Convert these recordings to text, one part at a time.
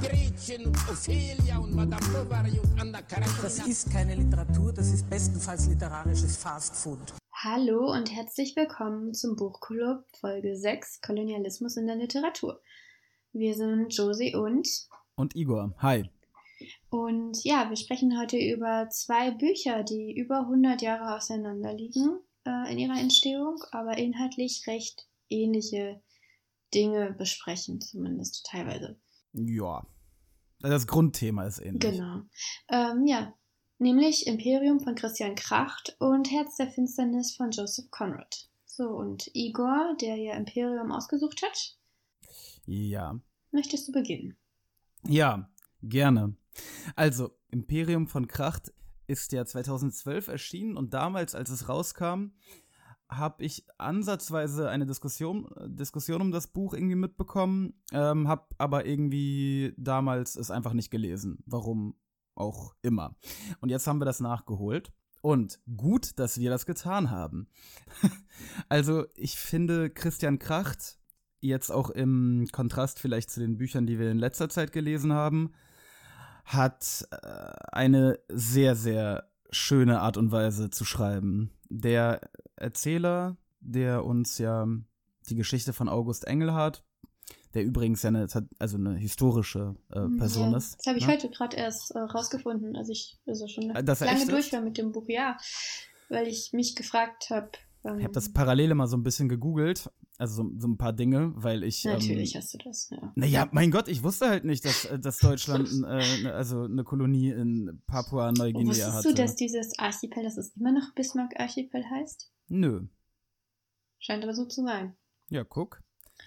Gretchen und Ophelia und Madame Bovary und Anna Karenina. Das ist keine Literatur, das ist bestenfalls literarisches Fastfood. Hallo und herzlich willkommen zum Buchclub Folge 6 Kolonialismus in der Literatur. Wir sind Josie und Und Igor, hi. und ja, wir sprechen heute über zwei Bücher, die über 100 Jahre auseinander liegen äh, in ihrer Entstehung, aber inhaltlich recht ähnliche Dinge besprechen, zumindest teilweise. Ja. Das Grundthema ist ähnlich. Genau. Ähm, ja, nämlich Imperium von Christian Kracht und Herz der Finsternis von Joseph Conrad. So, und Igor, der ja Imperium ausgesucht hat, Ja. möchtest du beginnen? Ja, gerne. Also, Imperium von Kracht ist ja 2012 erschienen und damals, als es rauskam, habe ich ansatzweise eine Diskussion, Diskussion um das Buch irgendwie mitbekommen, ähm, habe aber irgendwie damals es einfach nicht gelesen. Warum auch immer. Und jetzt haben wir das nachgeholt. Und gut, dass wir das getan haben. also, ich finde Christian Kracht, jetzt auch im Kontrast vielleicht zu den Büchern, die wir in letzter Zeit gelesen haben, hat äh, eine sehr, sehr schöne Art und Weise zu schreiben. Der Erzähler, der uns ja die Geschichte von August Engelhardt, der übrigens ja eine, also eine historische äh, Person ja, ist. Das habe ich ne? heute gerade erst äh, rausgefunden, als ich also schon er lange durch war mit dem Buch, ja. Weil ich mich gefragt habe. Ähm, Ich habe das parallel mal so ein bisschen gegoogelt, also so, so ein paar Dinge, weil ich. Natürlich Ähm, hast du das, ja. naja, mein Gott, ich wusste halt nicht, dass, äh, dass Deutschland äh, ne- also eine Kolonie in Papua-Neuguinea Wusstest hatte. du, dass dieses Archipel, dass es immer noch Bismarck-Archipel heißt? Nö. Scheint aber so zu sein. Ja, guck.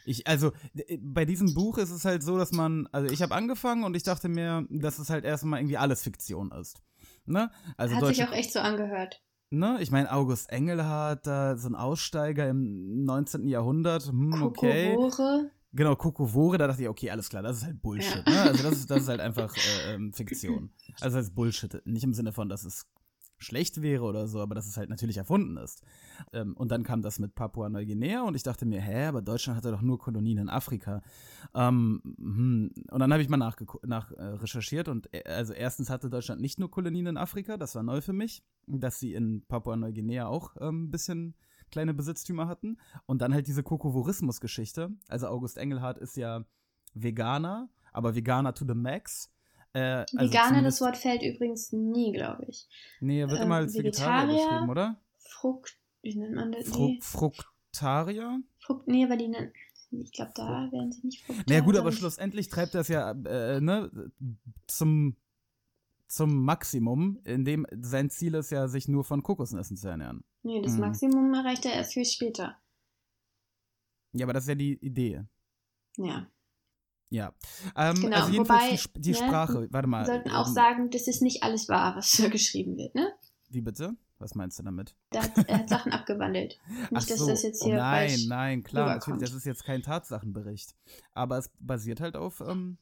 Ich, also, d- bei diesem Buch ist es halt so, dass man, also ich habe angefangen und ich dachte mir, dass es halt erstmal irgendwie alles Fiktion ist. Ne? Also Hat sich auch echt so angehört. ne? Ich meine, August Engelhardt, da so ein Aussteiger im 19. Jahrhundert, hm, okay. Kokowore. Genau, Kokowore, da dachte ich, okay, alles klar, das ist halt Bullshit. Ne? Also das ist, das ist halt einfach äh, ähm, Fiktion. Also das ist Bullshit. Nicht im Sinne von, dass es schlecht wäre oder so, aber dass es halt natürlich erfunden ist. Ähm, und dann kam das mit Papua-Neuguinea und ich dachte mir, hä, aber Deutschland hatte doch nur Kolonien in Afrika. Ähm, hm. Und dann habe ich mal nach, äh, recherchiert und äh, also erstens hatte Deutschland nicht nur Kolonien in Afrika, das war neu für mich, dass sie in Papua-Neuguinea auch ähm, ein bisschen kleine Besitztümer hatten. Und dann halt diese Kokovorismus-Geschichte. Also August Engelhardt ist ja Veganer, aber Veganer to the max. Äh, also Veganer, das Wort fällt übrigens nie, glaube ich. Nee, er wird ähm, immer als Vegetarier Vegetarier. beschrieben, oder? Frucht, wie nennt man das? Fru Nee, Fruktarier? Frucht, nee, aber die nennen, ich glaube, da werden sie nicht Frucht. Na ja, gut, aber schlussendlich treibt das ja äh, ne, zum, zum Maximum, indem sein Ziel ist ja, sich nur von Kokosnüssen zu ernähren. Nee, das Mhm. Maximum erreicht er erst viel später. Ja, aber das ist ja die Idee. Ja. Ja. Ähm, Genau, also wobei, die, Sp- ne, Sprache, warte mal. Wir sollten auch ähm, sagen, das ist nicht alles wahr, was da geschrieben wird, ne? Wie bitte? Was meinst du damit? Da hat, er hat Sachen abgewandelt. Nicht, Ach dass so. das jetzt hier nein, falsch nein, klar, natürlich, das ist jetzt kein Tatsachenbericht. Aber es basiert halt auf, ähm,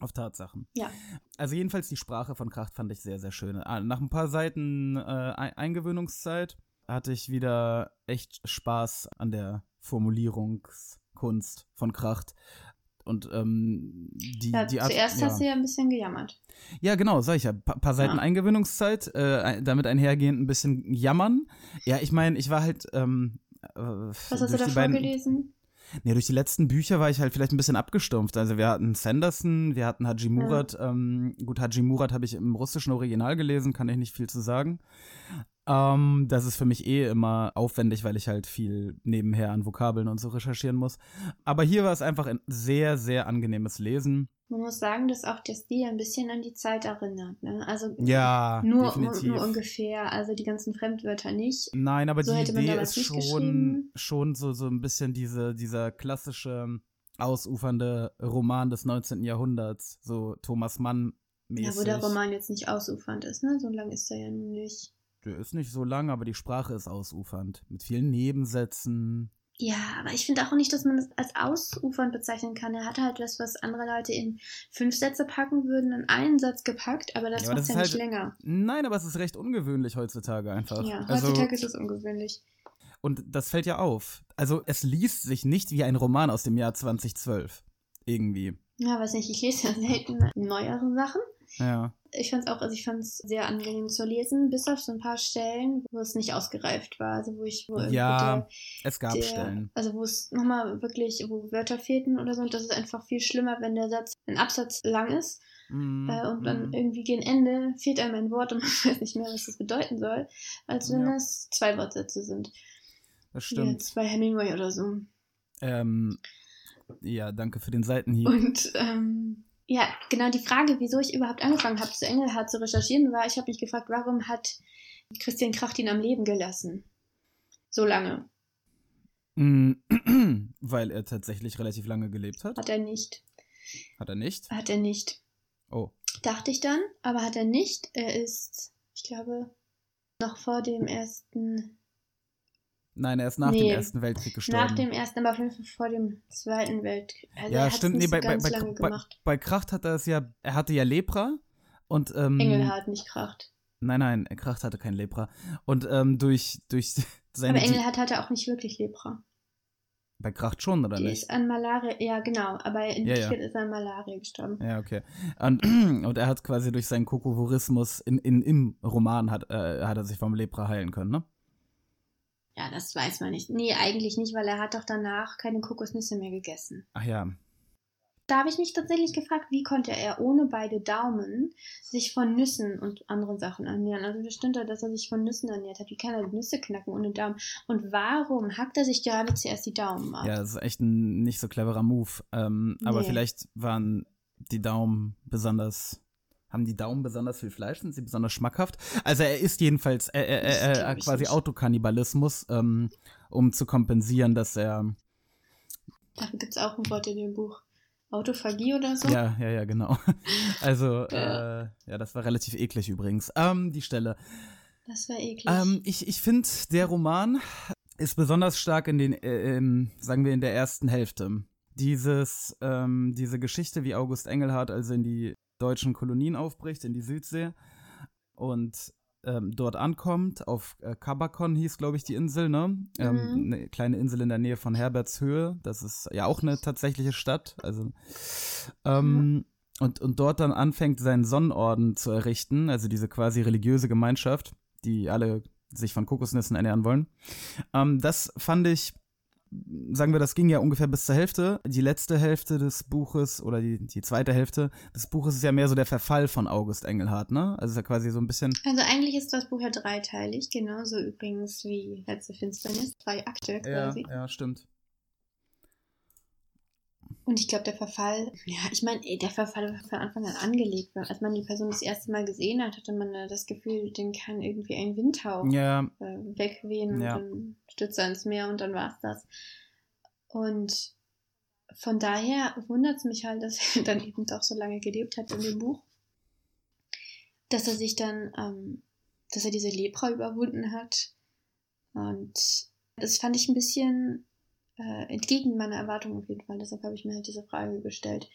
auf Tatsachen. Ja. Also jedenfalls die Sprache von Kracht fand ich sehr, sehr schön. Ah, Nach ein paar Seiten äh, Ein- Eingewöhnungszeit hatte ich wieder echt Spaß an der Formulierungskunst von Kracht. Und ähm, die, Ja, die Art, zuerst ja. hast du ja ein bisschen gejammert. Ja, genau, sag ich ja. Pa paar Seiten Ja. Eingewöhnungszeit, äh, damit einhergehend ein bisschen jammern. Ja, ich meine, ich war halt. Ähm, äh, Was hast du da vorgelesen? Nee, durch die letzten Bücher war ich halt vielleicht ein bisschen abgestumpft. Also wir hatten Sanderson, wir hatten Haji Murat. Ähm, gut, Haji Murat habe ich im russischen Original gelesen, kann ich nicht viel zu sagen. Ähm, das ist für mich eh immer aufwendig, weil ich halt viel nebenher an Vokabeln und so recherchieren muss. Aber hier war es einfach ein sehr, sehr angenehmes Lesen. Man muss sagen, dass auch der Stil ein bisschen an die Zeit erinnert. Ne? Also Ja, nur, nur ungefähr, also die ganzen Fremdwörter nicht. Nein, aber So die Idee ist schon, schon so, so ein bisschen diese, dieser klassische ausufernde Roman des 19. Jahrhunderts, so Thomas Mann mäßig. Ja, wo der Roman jetzt nicht ausufernd ist, ne? So lang ist er ja nicht. Der ist nicht so lang, aber die Sprache ist ausufernd. Mit vielen Nebensätzen. Ja, aber ich finde auch nicht, dass man das als ausufernd bezeichnen kann. Er hat halt das, was andere Leute in fünf Sätze packen würden, in einen Satz gepackt, aber das Ja, macht das ja ist nicht halt- länger. Nein, aber es ist recht ungewöhnlich heutzutage einfach. Ja, also, heutzutage ist es ungewöhnlich. und das fällt ja auf. Also es liest sich nicht wie ein Roman aus dem Jahr 2012. Irgendwie. Ja, weiß nicht, ich lese ja selten neuere Sachen. Ja. Ich fand es auch, also ich fand es sehr angenehm zu lesen, bis auf so ein paar Stellen, wo es nicht ausgereift war. Also wo ich, wo Ja, der, es gab der, Stellen. Also wo es nochmal wirklich, wo Wörter fehlten oder so. Und das ist einfach viel schlimmer, wenn der Satz, ein Absatz lang ist Mhm, äh, und dann mhm. irgendwie gegen Ende fehlt einem ein Wort und man weiß nicht mehr, was das bedeuten soll, als wenn Ja. es zwei Wortsätze sind. Das stimmt. jetzt bei Hemingway oder so. Ähm, ja, danke für den Seitenhieb. Und ähm, ja, genau die Frage, wieso ich überhaupt angefangen habe, zu Engelhardt zu recherchieren, war, ich habe mich gefragt, warum hat Christian Kracht ihn am Leben gelassen? So lange. Mm, Weil er tatsächlich relativ lange gelebt hat. Hat er nicht. Hat er nicht? Hat er nicht. Oh. Dachte ich dann, aber hat er nicht. Er ist, ich glaube, noch vor dem ersten, Nein, er ist nach Nee, dem Ersten Weltkrieg gestorben. nach dem ersten, aber auf jeden Fall vor dem Zweiten Weltkrieg. Also ja, stimmt. Nee, so bei, bei, bei, bei, gemacht. bei Kracht hat er es ja, er hatte ja Lepra und ähm, Engelhardt, nicht Kracht. Nein, nein, Kracht hatte kein Lepra. Und ähm, durch, durch seine. Aber Engelhardt hatte auch nicht wirklich Lepra. bei Kracht schon, oder Die nicht? ist an Malaria, ja genau, aber in Ja, ja. Ist er an Malaria gestorben. Ja, okay. Und, und er hat quasi durch seinen Kokovorismus in, in, im Roman hat, äh, hat er sich vom Lepra heilen können, ne? Ja, das weiß man nicht. Nee, eigentlich nicht, weil er hat doch danach keine Kokosnüsse mehr gegessen. Ach ja. Da habe ich mich tatsächlich gefragt, wie konnte er ohne beide Daumen sich von Nüssen und anderen Sachen ernähren? Also da, dass er sich von Nüssen ernährt hat. Wie kann er Nüsse knacken ohne Daumen? Und warum hackt er sich gerade zuerst die Daumen ab? Ja, das ist echt ein nicht so cleverer Move. Ähm, Aber Nee. vielleicht waren die Daumen besonders. Haben die Daumen besonders viel Fleisch? Sind sie besonders schmackhaft? Also er ist jedenfalls äh, äh, äh, quasi. Autokannibalismus, ähm, um zu kompensieren, dass er. Dafür gibt es auch ein Wort in dem Buch. Autophagie oder so? Ja, ja, ja, genau. Also, Ja. äh, ja, das war relativ eklig übrigens. Ähm, die Stelle. Das war eklig. Ähm, ich ich finde, der Roman ist besonders stark in den, äh, ähm, sagen wir, in der ersten Hälfte. Dieses, ähm, diese Geschichte, wie August Engelhardt also in die deutschen Kolonien aufbricht, in die Südsee und ähm, dort ankommt, auf äh, Kabakon hieß, glaube ich, die Insel, ne? Ähm, Mhm. Eine kleine Insel in der Nähe von Herbertshöhe. Das ist ja auch eine tatsächliche Stadt. Also, ähm, und, und dort dann anfängt, seinen Sonnenorden zu errichten, also diese quasi religiöse Gemeinschaft, die alle sich von Kokosnüssen ernähren wollen. Ähm, das fand ich, sagen wir, das ging ja ungefähr bis zur Hälfte. Die letzte Hälfte des Buches oder die, die zweite Hälfte des Buches ist ja mehr so der Verfall von August Engelhardt, ne? Also ist ja quasi so ein bisschen. Also eigentlich ist das Buch ja dreiteilig, genauso übrigens wie Letzte Finsternis, zwei Akte quasi. ja, stimmt. Und ich glaube, der Verfall, ja, ich meine, der Verfall war von Anfang an angelegt. Als man die Person das erste Mal gesehen hat, hatte man das Gefühl, den kann irgendwie ein Windhauch Ja, äh, wegwehen Ja. und dann stürzt er ins Meer und dann war's das. Und von daher wundert es mich halt, dass er dann eben doch so lange gelebt hat in dem Buch. Dass er sich dann, ähm, dass er diese Lepra überwunden hat. Und das fand ich ein bisschen äh, entgegen meiner Erwartungen auf jeden Fall. Deshalb habe ich mir halt diese Frage gestellt.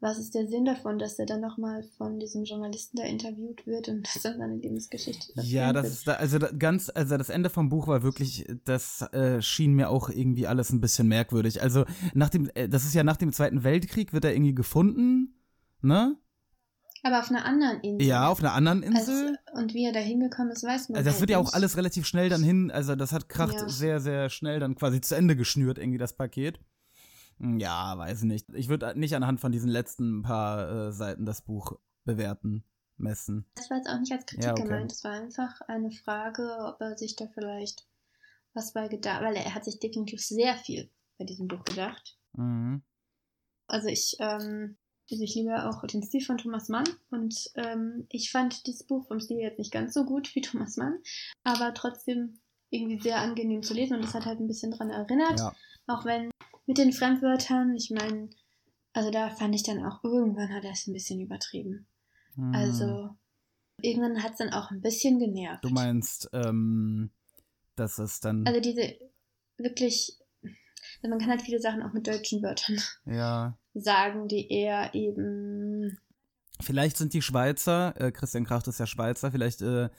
Was ist der Sinn davon, dass er dann nochmal von diesem Journalisten da interviewt wird und dass dann seine Lebensgeschichte Ja, das ist da, also da, ganz, also das Ende vom Buch war wirklich, das äh, schien mir auch irgendwie alles ein bisschen merkwürdig. Also nach dem, äh, das ist ja nach dem Zweiten Weltkrieg wird er irgendwie gefunden, ne? Aber auf einer anderen Insel. Ja, auf einer anderen Insel. Also, und wie er da hingekommen ist, weiß man Also das halt wird ja auch nicht. alles relativ schnell dann hin, also das hat Kracht Ja. sehr, sehr schnell dann quasi zu Ende geschnürt, irgendwie das Paket. Ja, weiß nicht. Ich würde nicht anhand von diesen letzten paar äh, Seiten das Buch bewerten, messen. Das war jetzt auch nicht als Kritik Ja, okay. gemeint. Das war einfach eine Frage, ob er sich da vielleicht was bei gedacht, weil er hat sich definitiv sehr viel bei diesem Buch gedacht. Mhm. Also ich, ähm, also ich liebe auch den Stil von Thomas Mann und ähm, ich fand dieses Buch vom Stil jetzt nicht ganz so gut wie Thomas Mann, aber trotzdem irgendwie sehr angenehm zu lesen und das hat halt ein bisschen dran erinnert. Ja. Auch wenn mit den Fremdwörtern, ich meine, also da fand ich dann auch, irgendwann hat er es ein bisschen übertrieben. Hm. Also irgendwann hat es dann auch ein bisschen genervt. Du meinst, ähm, dass es dann. Also diese wirklich, also man kann halt viele Sachen auch mit deutschen Wörtern ja. sagen, die eher eben Vielleicht sind die Schweizer, äh, Christian Kracht ist ja Schweizer, vielleicht äh,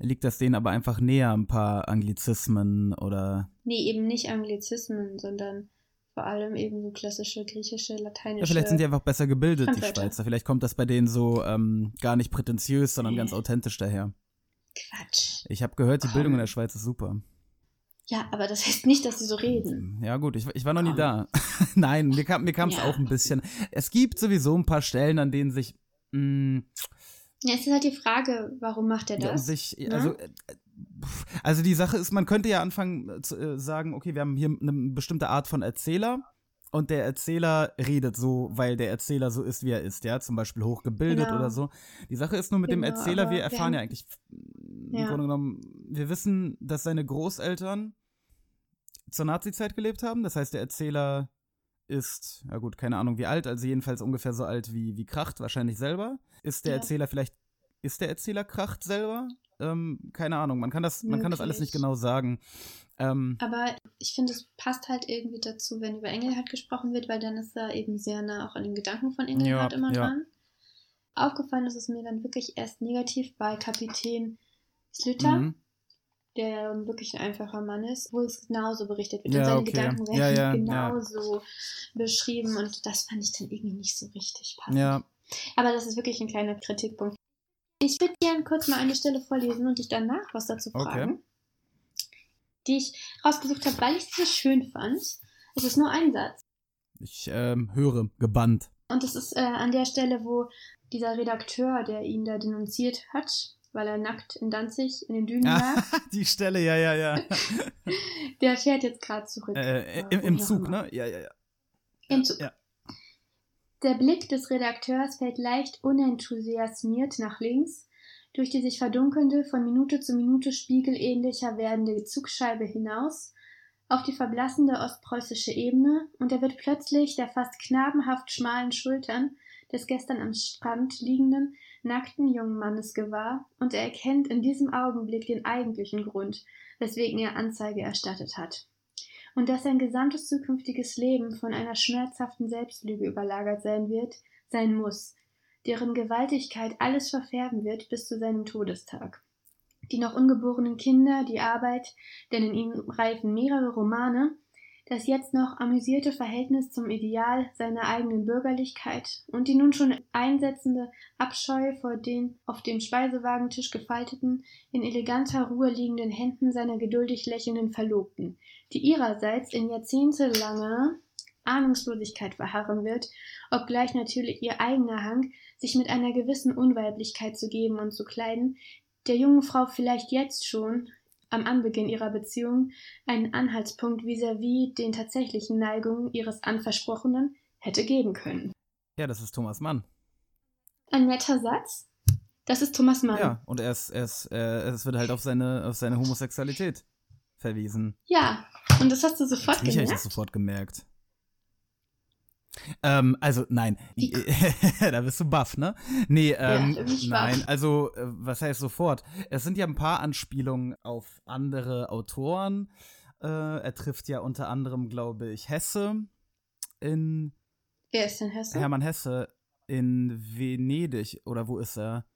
liegt das denen aber einfach näher, ein paar Anglizismen oder. Nee, eben nicht Anglizismen, sondern vor allem eben so klassische griechische, lateinische. Ja, vielleicht sind die einfach besser gebildet, die. Schweizer. Vielleicht kommt das bei denen so ähm, gar nicht prätentiös, sondern Nee. ganz authentisch daher. Quatsch. Ich habe gehört, die Komm. Bildung in der Schweiz ist super. Ja, aber das heißt nicht, dass sie so reden. Ja, gut, ich, ich war noch nie da. Nein, mir kam mir kam's Ja. auch ein bisschen. Es gibt sowieso ein paar Stellen, an denen sich. Mh, Ja, es ist halt die Frage, warum macht er das? sich ne? also, äh, also die Sache ist, man könnte ja anfangen äh, zu äh, sagen, okay, wir haben hier eine bestimmte Art von Erzähler. Und der Erzähler redet so, weil der Erzähler so ist, wie er ist, ja, zum Beispiel hochgebildet Genau. oder so. Die Sache ist nur mit dem Genau, Erzähler, aber wir wir erfahren haben- ja eigentlich im Ja. Grunde genommen, wir wissen, dass seine Großeltern zur Nazi-Zeit gelebt haben. Das heißt, der Erzähler ist, ja gut, keine Ahnung wie alt, also jedenfalls ungefähr so alt wie, wie Kracht, wahrscheinlich selber. Ist der Ja. Erzähler vielleicht, ist der Erzähler Kracht selber? Ähm, keine Ahnung, man kann das, man kann das alles nicht genau sagen. Ähm, Aber ich finde, es passt halt irgendwie dazu, wenn über Engelhardt gesprochen wird, weil dann ist er eben sehr nah auch an den Gedanken von Engelhardt Ja, immer dran. Aufgefallen ist es mir dann wirklich erst negativ bei Kapitän Slüter, mhm. der ja wirklich ein einfacher Mann ist, wo es genauso berichtet wird. Ja, und seine okay. Gedanken werden Ja, ja, genauso beschrieben und das fand ich dann irgendwie nicht so richtig passend. Ja, Aber das ist wirklich ein kleiner Kritikpunkt. Ich würde gerne kurz mal eine Stelle vorlesen und dich danach was dazu Okay. fragen. Die ich rausgesucht habe, weil ich sie so schön fand. Es ist nur ein Satz. ich ähm, höre gebannt. Und es ist äh, an der Stelle, wo dieser Redakteur, der ihn da denunziert hat, weil er nackt in Danzig in den Dünen lag, Die Stelle, ja, ja, ja. der fährt jetzt gerade zurück. äh, im, Warum Im auch Zug, ne? Ja, ja, ja. Im Zug. Ja. Der Blick des Redakteurs fällt leicht unenthusiasmiert nach links, durch die sich verdunkelnde, von Minute zu Minute spiegelähnlicher werdende Zugscheibe hinaus, auf die verblassende ostpreußische Ebene, und er wird plötzlich der fast knabenhaft schmalen Schultern des gestern am Strand liegenden, nackten jungen Mannes gewahr, und er erkennt in diesem Augenblick den eigentlichen Grund, weswegen er Anzeige erstattet hat und dass sein gesamtes zukünftiges Leben von einer schmerzhaften Selbstlüge überlagert sein wird, sein muss, deren Gewaltigkeit alles verfärben wird bis zu seinem Todestag. Die noch ungeborenen Kinder, die Arbeit, denn in ihm reifen mehrere Romane, das jetzt noch amüsierte Verhältnis zum Ideal seiner eigenen Bürgerlichkeit und die nun schon einsetzende Abscheu vor den auf dem Speisewagentisch gefalteten, in eleganter Ruhe liegenden Händen seiner geduldig lächelnden Verlobten, die ihrerseits in jahrzehntelanger Ahnungslosigkeit verharren wird, obgleich natürlich ihr eigener Hang, sich mit einer gewissen Unweiblichkeit zu geben und zu kleiden, der jungen Frau vielleicht jetzt schon am Anbeginn ihrer Beziehung einen Anhaltspunkt vis-à-vis den tatsächlichen Neigungen ihres Anversprochenen hätte geben können. Ja, das ist Thomas Mann. Ein netter Satz. Das ist Thomas Mann. Ja, und er ist, er ist, äh, es wird halt auf seine, auf seine Homosexualität verwiesen. Ja, und das hast du sofort habe ich gemerkt. das sofort gemerkt. Ähm, also nein, Wie- da bist du baff, ne? Nee, ähm, ich nein, also äh, was heißt sofort? Es sind ja ein paar Anspielungen auf andere Autoren. Äh, er trifft ja unter anderem, glaube ich, Hesse in Wer ist denn Hesse? Hermann Hesse in Venedig oder wo ist er?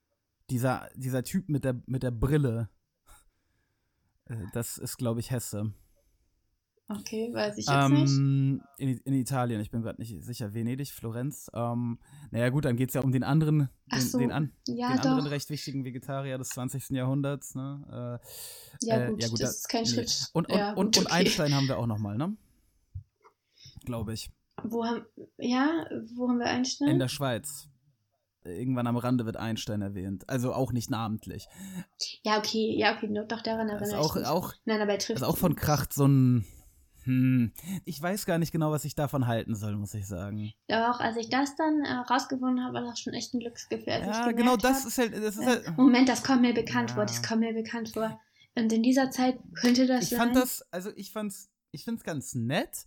Dieser, dieser Typ mit der, mit der Brille. Äh, Das ist, glaube ich, Hesse. Okay, weiß ich jetzt nicht. Ähm, in, in Italien, ich bin gerade nicht sicher. Venedig, Florenz. Ähm, naja, gut, dann geht es ja um den anderen, den, so, den, an, ja, den anderen recht wichtigen Vegetarier des 20. Jahrhunderts. Ne? Äh, Ja, äh, gut, ja, gut, das da- ist kein nee. Schritt. Und, und, ja, und, gut, und okay. Einstein haben wir auch nochmal, ne? Glaube ich. Wo haben, ja, wo haben wir Einstein? In der Schweiz. Irgendwann am Rande wird Einstein erwähnt. Also auch nicht namentlich. ja, okay, ja, okay, doch, daran erinnere auch, ich mich. auch, Nein, aber er trifft ist auch von Kracht so ein. Hm, ich weiß gar nicht genau, was ich davon halten soll, muss ich sagen. Doch, als ich das dann äh, rausgefunden habe, war das schon echt ein Glücksgefühl. Ich Ja, genau das hab, ist halt. Das ist äh, halt Moment, das kommt mir bekannt Ja. vor, das kommt mir bekannt vor. Und in dieser Zeit könnte das ich sein. fand das, also ich fand's, ich find's ganz nett,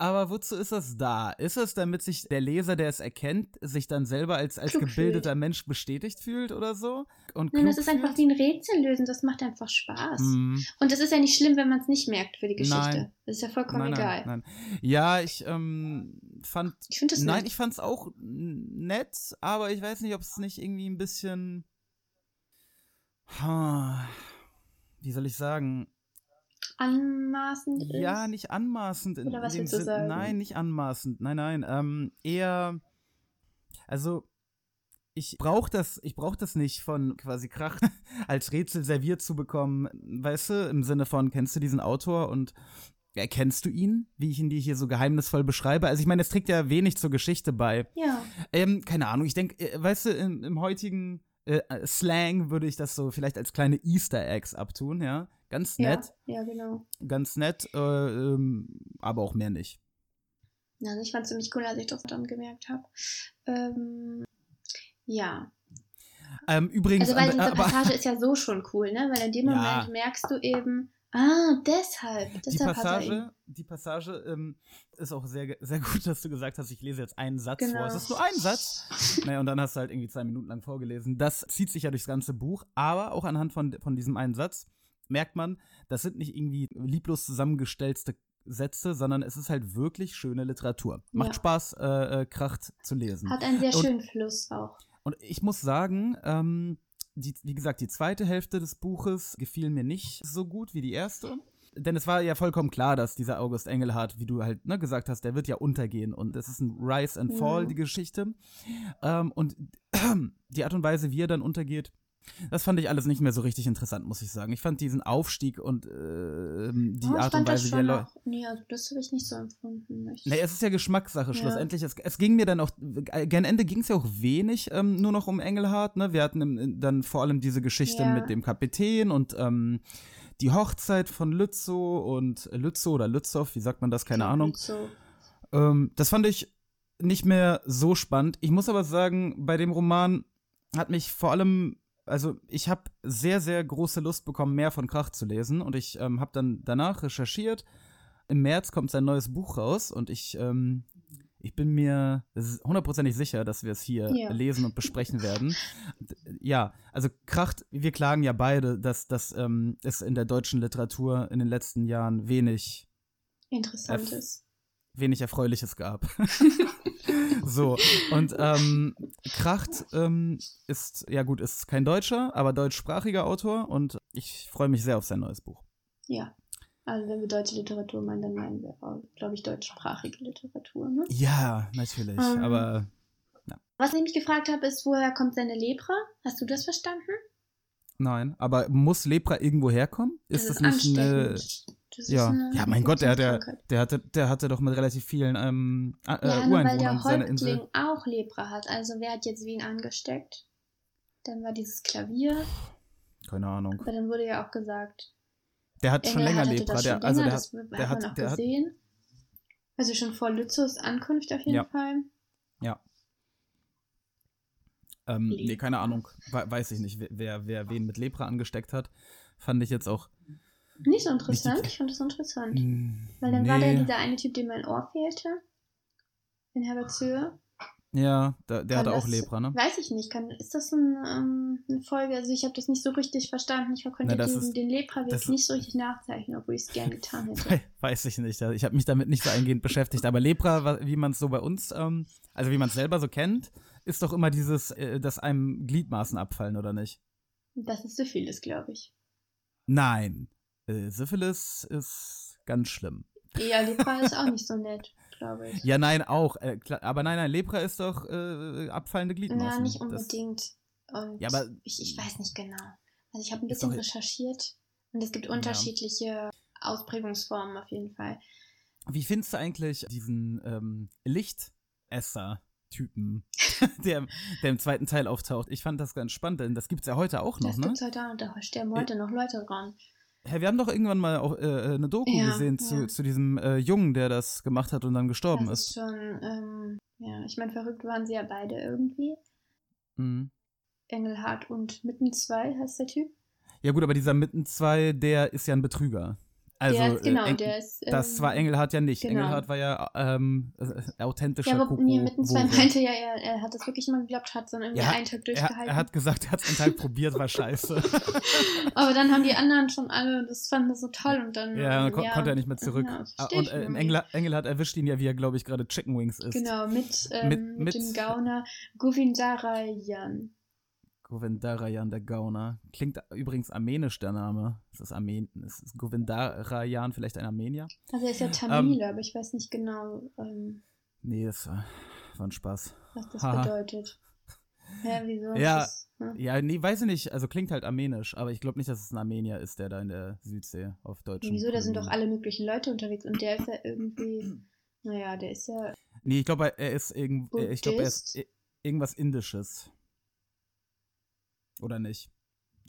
Aber wozu ist das da? Ist es, damit sich der Leser, der es erkennt, sich dann selber als, als Klug gebildeter fühlt. Mensch bestätigt fühlt oder so? Und Nein, das ist einfach fühlt? wie ein Rätsel lösen, das macht einfach Spaß. Hm. Und das ist ja nicht schlimm, wenn man es nicht merkt für die Geschichte. Nein. Das ist ja vollkommen Nein, egal. nein, nein. Ja, ich ähm, fand. Ich finde das Nein, nett. ich fand es auch nett, aber ich weiß nicht, ob es nicht irgendwie ein bisschen. Wie soll ich sagen? Anmaßend ist. Ja, nicht anmaßend. In, Oder was in willst du sagen? Nein, nicht anmaßend. Nein, nein. Ähm, eher. Also, ich brauche das, ich das nicht von quasi Krach als Rätsel serviert zu bekommen. Weißt du, im Sinne von, kennst du diesen Autor und ja, kennst du ihn, wie ich ihn dir hier so geheimnisvoll beschreibe? Also, ich meine, es trägt ja wenig zur Geschichte bei. Ja. Ähm, keine Ahnung, ich denke, äh, weißt du, im, im heutigen äh, Slang würde ich das so vielleicht als kleine Easter Eggs abtun, ja. Ganz nett, Ja, ja, genau. ganz nett, äh, ähm, aber auch mehr nicht. Ja, Also ich fand es ziemlich cool, als ich das dann gemerkt habe. Ähm, ja. Ähm, übrigens, Also weil aber- diese Passage ist ja so schon cool, ne? Weil in dem Ja. Moment merkst du eben, ah, deshalb. die Deshalb ihn. Passage, die Passage ähm, ist auch sehr, sehr gut, dass du gesagt hast, ich lese jetzt einen Satz Genau. vor. Es ist nur ein Satz. naja, und dann hast du halt irgendwie zwei Minuten lang vorgelesen. Das zieht sich ja durchs ganze Buch, aber auch anhand von, von diesem einen Satz merkt man, das sind nicht irgendwie lieblos zusammengestellte Sätze, sondern es ist halt wirklich schöne Literatur. Macht Ja. Spaß, äh, äh, Kracht zu lesen. Hat einen sehr Und- schönen Fluss auch. Und ich muss sagen, ähm, die, wie gesagt, die zweite Hälfte des Buches gefiel mir nicht so gut wie die erste. Denn es war ja vollkommen klar, dass dieser August Engelhardt, wie du halt ne, gesagt hast, der wird ja untergehen. Und es ist ein Rise and Fall, Mhm. die Geschichte. Ähm, und die Art und Weise, wie er dann untergeht, das fand ich alles nicht mehr so richtig interessant, muss ich sagen. Ich fand diesen Aufstieg und äh, die Ja, ich Art und Weise, wie er läuft. nee, also das habe ich nicht so empfunden. Ich, Nee, es ist ja Geschmackssache Ja. schlussendlich. Es, es ging mir dann auch, äh, gern Ende ging es ja auch wenig ähm, nur noch um Engelhardt. Ne? Wir hatten im, dann vor allem diese Geschichte Ja. mit dem Kapitän und ähm, die Hochzeit von Lützow und äh, Lützow oder Lützow, wie sagt man das? Keine glaub, Ahnung. Ähm, das fand ich nicht mehr so spannend. Ich muss aber sagen, bei dem Roman hat mich vor allem, also ich habe sehr, sehr große Lust bekommen, mehr von Krach zu lesen und ich ähm, habe dann danach recherchiert. Im März kommt sein neues Buch raus und ich, ähm, ich bin mir hundertprozentig sicher, dass wir es hier Ja. lesen und besprechen werden. Ja, also Kracht, wir klagen ja beide, dass, dass ähm, es in der deutschen Literatur in den letzten Jahren wenig Interessantes. Wenig Erfreuliches gab. so, und ähm, Kracht ähm, ist, ja gut, ist kein Deutscher, aber deutschsprachiger Autor und ich freue mich sehr auf sein neues Buch. Ja. Also wenn wir deutsche Literatur meinen, dann meinen wir, glaube ich, deutschsprachige Literatur. Ne? Ja, natürlich, Ähm, aber Was ich mich gefragt habe, ist, woher kommt seine Lepra? Hast du das verstanden? nein, aber muss Lepra irgendwo herkommen? Ist das, nicht eine. Das Ja, ja, mein Gott, der, der, der, hatte, der hatte doch mit relativ vielen ähm, äh, Ja, nur weil Ureinwohnern der Häuptling auch Lepra hat. Also wer hat jetzt wen angesteckt? Dann war dieses Klavier, Keine Ahnung. aber dann wurde ja auch gesagt, Der hat schon länger Lepra. das Der, schon also länger, der das hat, hat, der man hat, auch der hat, gesehen. Also schon vor Lützos Ankunft auf jeden Ja. Fall. Ja. Ähm, nee, keine Ahnung. We weiß ich nicht, wer, wer wen mit Lepra angesteckt hat. Fand ich jetzt auch. Nicht so interessant, ich fand das interessant. mm, Weil dann war da nee. dieser eine Typ, dem mein Ohr fehlte. In Herbertshöhe. Ja, der, der Kann hatte auch Lepra, ne? Weiß ich nicht. Kann, ist das ein, ähm, eine Folge? Also ich habe das nicht so richtig verstanden. Ich konnte Na, diesen, ist- den Lepra-Weg das- nicht so richtig nachzeichnen, obwohl ich es gern getan hätte. We- Weiß ich nicht. Ich habe mich damit nicht so eingehend beschäftigt. Aber Lepra, wie man es so bei uns, ähm, also wie man es selber so kennt, ist doch immer dieses, äh, dass einem Gliedmaßen abfallen, oder nicht? Das ist Syphilis, glaube ich. Nein. Äh, Syphilis ist ganz schlimm. Ja, Lepra ist auch nicht so nett, glaube ich. Ja, nein, auch. Äh, klar, aber nein, nein, Lepra ist doch äh, abfallende Gliedmaßen. Ja, nicht Das- unbedingt. Und Ja, aber- ich, ich weiß nicht genau. Also ich habe ein bisschen recherchiert und es gibt unterschiedliche Ausprägungsformen auf jeden Fall. Wie findest du eigentlich diesen ähm, Lichtesser-Typen, der, der im zweiten Teil auftaucht? Ich fand das ganz spannend, denn das gibt es ja heute auch noch, das ne? gibt's heute auch und da sterben heute noch Leute dran. Hey, wir haben doch irgendwann mal auch, äh, eine Doku Ja, gesehen zu, ja. zu diesem äh, Jungen, der das gemacht hat und dann gestorben Das ist. ist schon, ähm, ja, ich meine, verrückt waren sie ja beide irgendwie. Mhm. Engelhardt und Mitten 2 heißt der Typ. Ja gut, aber dieser Mitten 2, der ist ja ein Betrüger. Also, ist, genau, äh, Eng- der ist. das ähm, war Engelhardt ja nicht. genau. Engelhardt war ja ähm, äh, authentischer Ja, aber nee, mitten zwei Wowe. meinte ja, er, er hat das wirklich mal geglaubt, hat dann irgendwie Ja, einen Tag er, durchgehalten. er hat gesagt, er hat es einen Tag probiert, war scheiße. aber dann haben die anderen schon alle, das fanden das so toll und dann. ja, dann ähm, kon konnte er nicht mehr zurück. Ja, Ah, und äh, irgendwie. Engel, Engelhardt erwischt ihn ja, wie er, glaube ich, gerade Chicken Wings isst. Genau, mit, ähm, Mit- mit, mit- dem Gauner Govindarayan. Govindarayan, der Gauner. Klingt übrigens armenisch, der Name. Es ist, Armen es ist Govindarayan vielleicht ein Armenier? Also er ist ja Ähm, Tamil, aber ich weiß nicht genau, ähm, Nee, das war, war ein Spaß. was das Haha. bedeutet. Ja, wieso? Ja, Ist das, ne? Ja, nee, weiß ich nicht. Also klingt halt armenisch, aber ich glaube nicht, dass es ein Armenier ist, der da in der Südsee auf Deutsch. Wieso? Da sind doch alle möglichen Leute unterwegs und der ist ja irgendwie. Naja, der ist ja. Nee, ich glaube, er ist irgend, äh, ich glaube, er ist irgendwas Indisches. Oder nicht?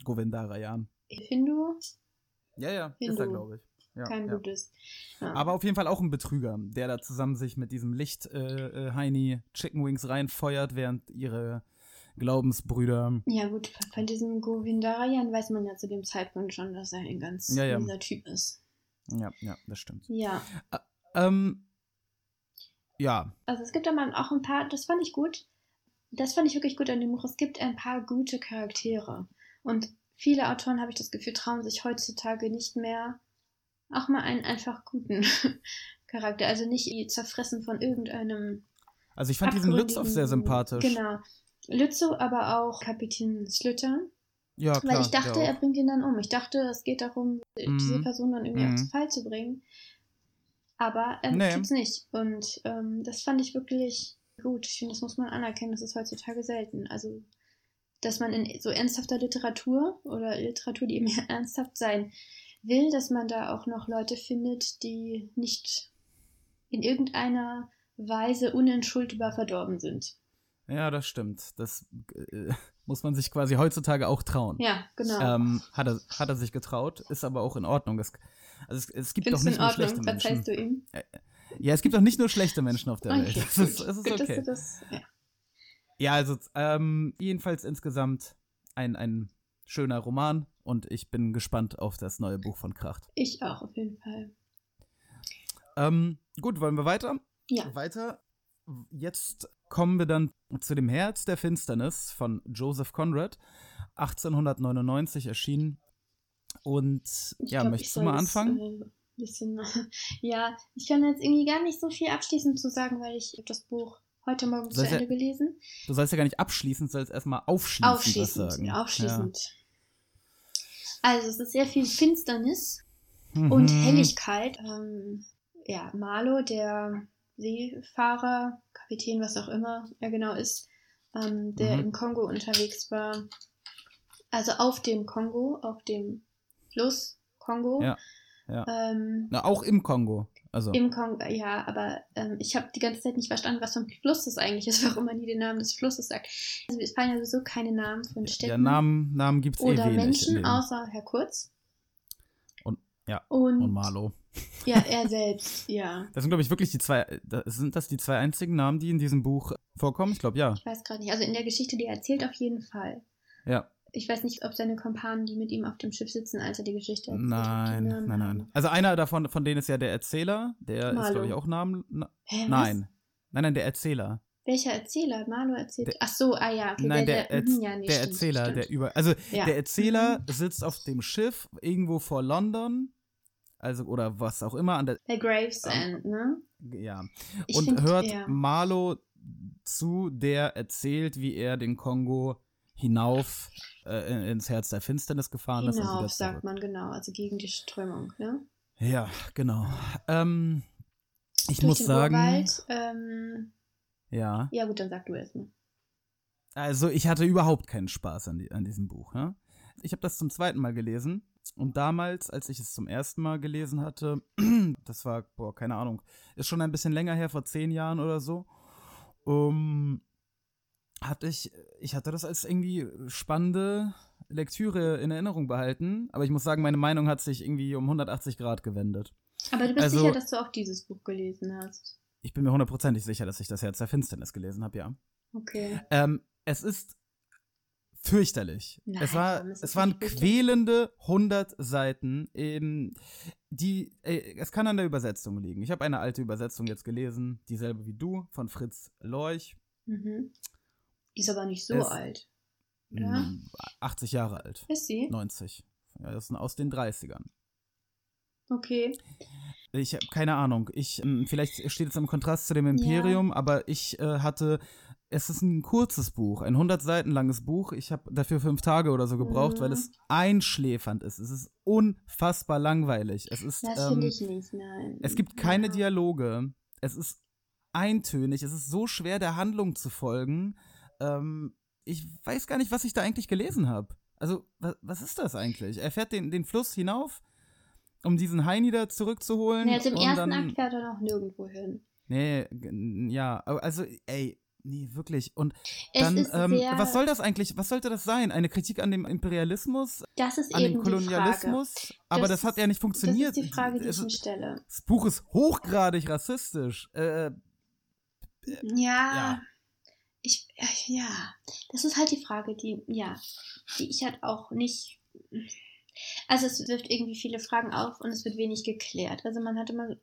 Govindarayan. Hindu, Ja, ja, ist Hindu. er, glaube ich. Ja, kein ja. Buddhist. Ja. Aber auf jeden Fall auch ein Betrüger, der da zusammen sich mit diesem Licht äh, äh, Heini Chicken Wings reinfeuert, während ihre Glaubensbrüder. Ja, gut, von diesem Govindarayan weiß man ja zu dem Zeitpunkt schon, dass er ein ganz Ja, ja. Typ ist. Ja, ja, das stimmt. Ja. Ähm, ja, Also es gibt aber auch ein paar, das fand ich gut. Das fand ich wirklich gut an dem Buch. Es gibt ein paar gute Charaktere. Und viele Autoren, habe ich das Gefühl, trauen sich heutzutage nicht mehr auch mal einen einfach guten Charakter. Also nicht zerfressen von irgendeinem. also ich fand diesen Lütz auch sehr sympathisch. Genau. Lützow, aber auch Kapitän Slütter. Ja, klar. Weil ich dachte, er bringt ihn dann um. Ich dachte, es geht darum, diese Mhm. Person dann irgendwie Mhm. zu Fall zu bringen. Aber ähm, Nee. tut's nicht. Und ähm, das fand ich wirklich gut. Ich finde, das muss man anerkennen. Das ist heutzutage selten. Also, dass man in so ernsthafter Literatur oder Literatur, die eben ernsthaft sein will, dass man da auch noch Leute findet, die nicht in irgendeiner Weise unentschuldbar verdorben sind. Ja, das stimmt. Das äh, muss man sich quasi heutzutage auch trauen. Ja, genau. Ähm, hat, er, hat er sich getraut, ist aber auch in Ordnung. Es, also es, es gibt Findest doch nicht nur schlechte Menschen. Verzeihst du ihm? Ja, es gibt auch nicht nur schlechte Menschen auf der Welt. Das ist, das ist Gut, okay. das, ja. Ja, also ähm, jedenfalls insgesamt ein, ein schöner Roman und ich bin gespannt auf das neue Buch von Kracht. Ich auch, auf jeden Fall. Ähm, gut, wollen wir weiter? Ja. Weiter. Jetzt kommen wir dann zu dem Herz der Finsternis von Joseph Conrad, 1899 erschienen. Und Ich ja, glaub, möchtest du mal das, anfangen? äh, bisschen, ja, ich kann jetzt irgendwie gar nicht so viel abschließend zu sagen, weil ich das Buch heute Morgen zu ich ja- Ende gelesen. Du sollst ja gar nicht abschließen, du sollst erstmal aufschließend, was Aufschließend, sagen. aufschließend. Also es ist sehr viel Finsternis Ja. und Mhm. Helligkeit. Ähm, ja, Marlo, der Seefahrer, Kapitän, was auch immer er genau ist, ähm, der Mhm. im Kongo unterwegs war. Also auf dem Kongo, auf dem Fluss Kongo. Ja, ja. Ähm, Na, auch im Kongo. Also, Im Kongo, ja, aber ähm, ich habe die ganze Zeit nicht verstanden, was für ein Fluss das eigentlich ist, warum man nie den Namen des Flusses sagt. Also es fallen ja sowieso keine Namen von Städten ja, Namen, Namen gibt es eh oder Menschen, außer Herr Kurz. Und- ja, Und, und Marlo. Ja, er selbst, ja. Das sind, glaube ich, wirklich die zwei. da- Sind das die zwei einzigen Namen, die in diesem Buch vorkommen? Ich glaube, ja. Ich weiß gerade nicht. Also in der Geschichte, die er erzählt, auf jeden Fall. Ja. Ich weiß nicht, ob seine Kumpanen, die mit ihm auf dem Schiff sitzen, als er die Geschichte erzählt, Nein, nein, nein. haben. Also einer davon, von denen ist ja der Erzähler. Der ist, Marlo. glaube ich, auch Namen. Na, Hä, nein. Nein, nein, der Erzähler. Welcher Erzähler? Marlo erzählt. Der- Ach so, ah ja, okay. Nein, der, der, Erz- ja, nee, der stimmt, Erzähler, stimmt. der über. Also Ja. der Erzähler Mhm. sitzt auf dem Schiff irgendwo vor London. Also, oder was auch immer, an der. Bei Gravesend, ne? Ja. Ich und find, hört ja. Marlo zu, der erzählt, wie er den Kongo hinauf äh, ins Herz der Finsternis gefahren ist. und wieder Hinauf, sagt man genau, also gegen die Strömung, ne? Ja, genau. Ähm, ich Durch muss den sagen, Urwald, ähm, ja. ja gut, dann sag du erstmal. Also ich hatte überhaupt keinen Spaß an, die, an diesem Buch. Ja? Ich habe das zum zweiten Mal gelesen und damals, als ich es zum ersten Mal gelesen hatte, das war, boah, keine Ahnung, ist schon ein bisschen länger her, vor zehn Jahren oder so, um, hatte ich, ich hatte das als irgendwie spannende Lektüre in Erinnerung behalten, aber ich muss sagen, meine Meinung hat sich irgendwie um 180 Grad gewendet. Aber du bist Also- sicher, dass du auch dieses Buch gelesen hast. Ich bin mir hundertprozentig sicher, dass ich das Herz der Finsternis gelesen habe, ja. Okay. Ähm, es ist fürchterlich. Nein, es, war, es waren quälende 100 Seiten. Ähm, die, äh, es kann an der Übersetzung liegen. Ich habe eine alte Übersetzung jetzt gelesen, dieselbe wie du, von Fritz Lorch. Mhm. Die ist aber nicht so Es- alt. Ja. Mm, 80 Jahre alt. Ist sie? 90. Ja, das ist aus den 30ern. Okay. Ich habe keine Ahnung. Ich, ähm, vielleicht steht es im Kontrast zu dem Imperium, aber ich äh, hatte, es ist ein kurzes Buch, ein 100 Seiten langes Buch. Ich habe dafür fünf Tage oder so gebraucht, weil Mhm. es einschläfernd ist. Es ist unfassbar langweilig. Es ist, Das ähm, finde ich nicht, nein. es gibt keine Ja. Dialoge. Es ist eintönig. Es ist so schwer, der Handlung zu folgen. Ähm, ich weiß gar nicht, was ich da eigentlich gelesen habe. Also, was, was ist das eigentlich? Er fährt den, den Fluss hinauf, um diesen Heini da zurückzuholen. Nee, im und ersten dann, Akt fährt er noch nirgendwo hin. Nee, ja, also, ey, nee, wirklich. Und Es dann, ähm, was soll das eigentlich, was sollte das sein? Eine Kritik an dem Imperialismus, das ist an eben dem Kolonialismus? Aber das, hat ja nicht funktioniert. Das ist die Frage, die ich mir stelle. das Buch ist hochgradig rassistisch. Äh, Ja, Ja. Ich, ja, das ist halt die Frage, die, ja, die ich halt auch nicht, also es wirft irgendwie viele Fragen auf und es wird wenig geklärt. Also man hat immer,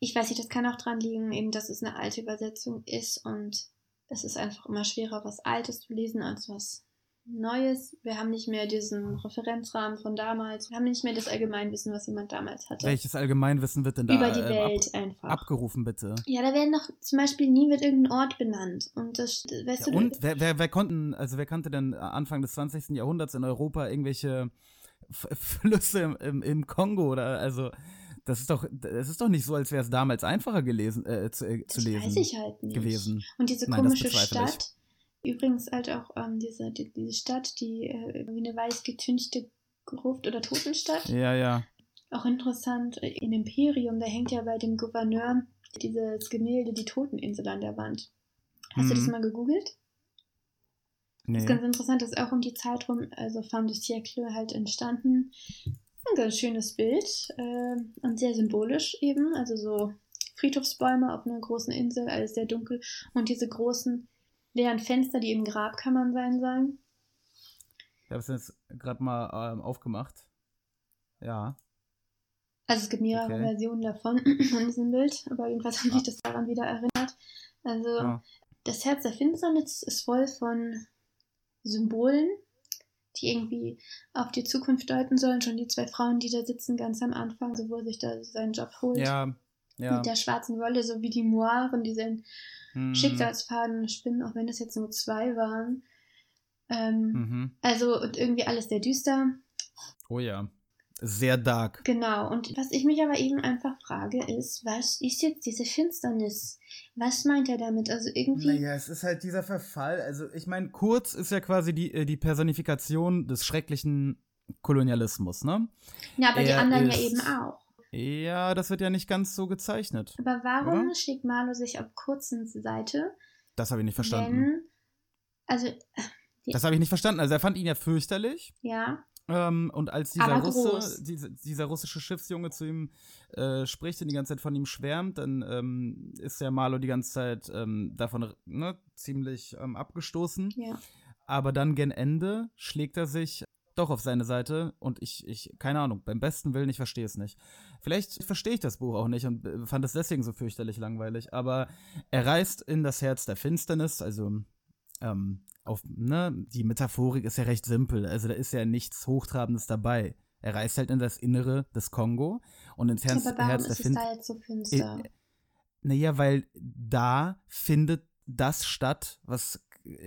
ich weiß nicht, das kann auch dran liegen, eben, dass es eine alte Übersetzung ist und es ist einfach immer schwerer, was Altes zu lesen als was Neues. Wir haben nicht mehr diesen Referenzrahmen von damals. Wir haben nicht mehr das Allgemeinwissen, was jemand damals hatte. welches Allgemeinwissen wird denn da Über die ähm, Welt einfach. Ab, abgerufen, bitte? Ja, da werden noch zum Beispiel nie wird irgendein Ort benannt. Und das, weißt Ja, du, und wer, wer, wer konnten, also wer kannte denn Anfang des 20. Jahrhunderts in Europa irgendwelche F Flüsse im, im, im Kongo oder also das ist doch, das ist doch nicht so, als wäre es damals einfacher gelesen, äh, zu, äh, zu das lesen weiß ich halt nicht. gewesen. Und diese Nein, komische. Stadt, übrigens halt auch ähm, diese, die, diese Stadt, die äh, wie eine weiß getünchte Gruft oder Totenstadt. Ja, ja. Auch interessant, äh, in Imperium, da hängt ja bei dem Gouverneur dieses Gemälde Die Toteninsel an der Wand. Hast du das Mhm. mal gegoogelt? Das Nee. ist ganz interessant, das ist auch um die Zeit rum, also Femme du Siècle halt entstanden. Ein ganz schönes Bild äh, und sehr symbolisch eben, also so Friedhofsbäume auf einer großen Insel, alles sehr dunkel und diese großen leeren Fenster, die eben Grabkammern sein sollen. Ich habe es jetzt gerade mal ähm, aufgemacht. Ja. Also es gibt mehrere Okay. Versionen davon von diesem Bild, aber jedenfalls hat mich das daran wieder erinnert. Also Ah. das Herz der Finsternis ist voll von Symbolen, die irgendwie auf die Zukunft deuten sollen. Schon die zwei Frauen, die da sitzen ganz am Anfang, so wo er sich da seinen Job holt. Ja. Ja. Mit der schwarzen Wolle, so wie die Moiren, die den Hm. Schicksalsfaden spinnen, auch wenn es jetzt nur zwei waren. Ähm, Mhm. Also und irgendwie alles sehr düster. Oh ja. Sehr dark. Genau, und was ich mich aber eben einfach frage, ist, was ist jetzt diese Finsternis? Was meint er damit? Also irgendwie. Naja, es ist halt dieser Verfall. Also, ich meine, Kurz ist ja quasi die, äh, die Personifikation des schrecklichen Kolonialismus, ne? ja, aber die er anderen ja eben auch. Ja, das wird ja nicht ganz so gezeichnet. Aber warum Oder? schlägt Marlo sich auf Kurzens Seite? Das habe ich nicht verstanden. Wenn. Also, Das habe ich nicht verstanden. Also, er fand ihn ja fürchterlich. ja. Ähm, und als dieser Russe, diese, dieser russische Schiffsjunge zu ihm äh, spricht und die ganze Zeit von ihm schwärmt, dann ähm, ist ja Marlo die ganze Zeit ähm, davon ne, ziemlich ähm, abgestoßen. Ja. Aber dann gen Ende schlägt er sich doch auf seine Seite und ich, ich, keine Ahnung, beim besten Willen, ich verstehe es nicht. Vielleicht verstehe ich das Buch auch nicht und äh, fand es deswegen so fürchterlich langweilig, aber er reist in das Herz der Finsternis, also ähm, auf, ne, die Metaphorik ist ja recht simpel, also da ist ja nichts Hochtrabendes dabei. Er reist halt in das Innere des Kongo und ins Herz, aber warum Herz der Finsternis. so finster? Naja, weil da findet das statt, was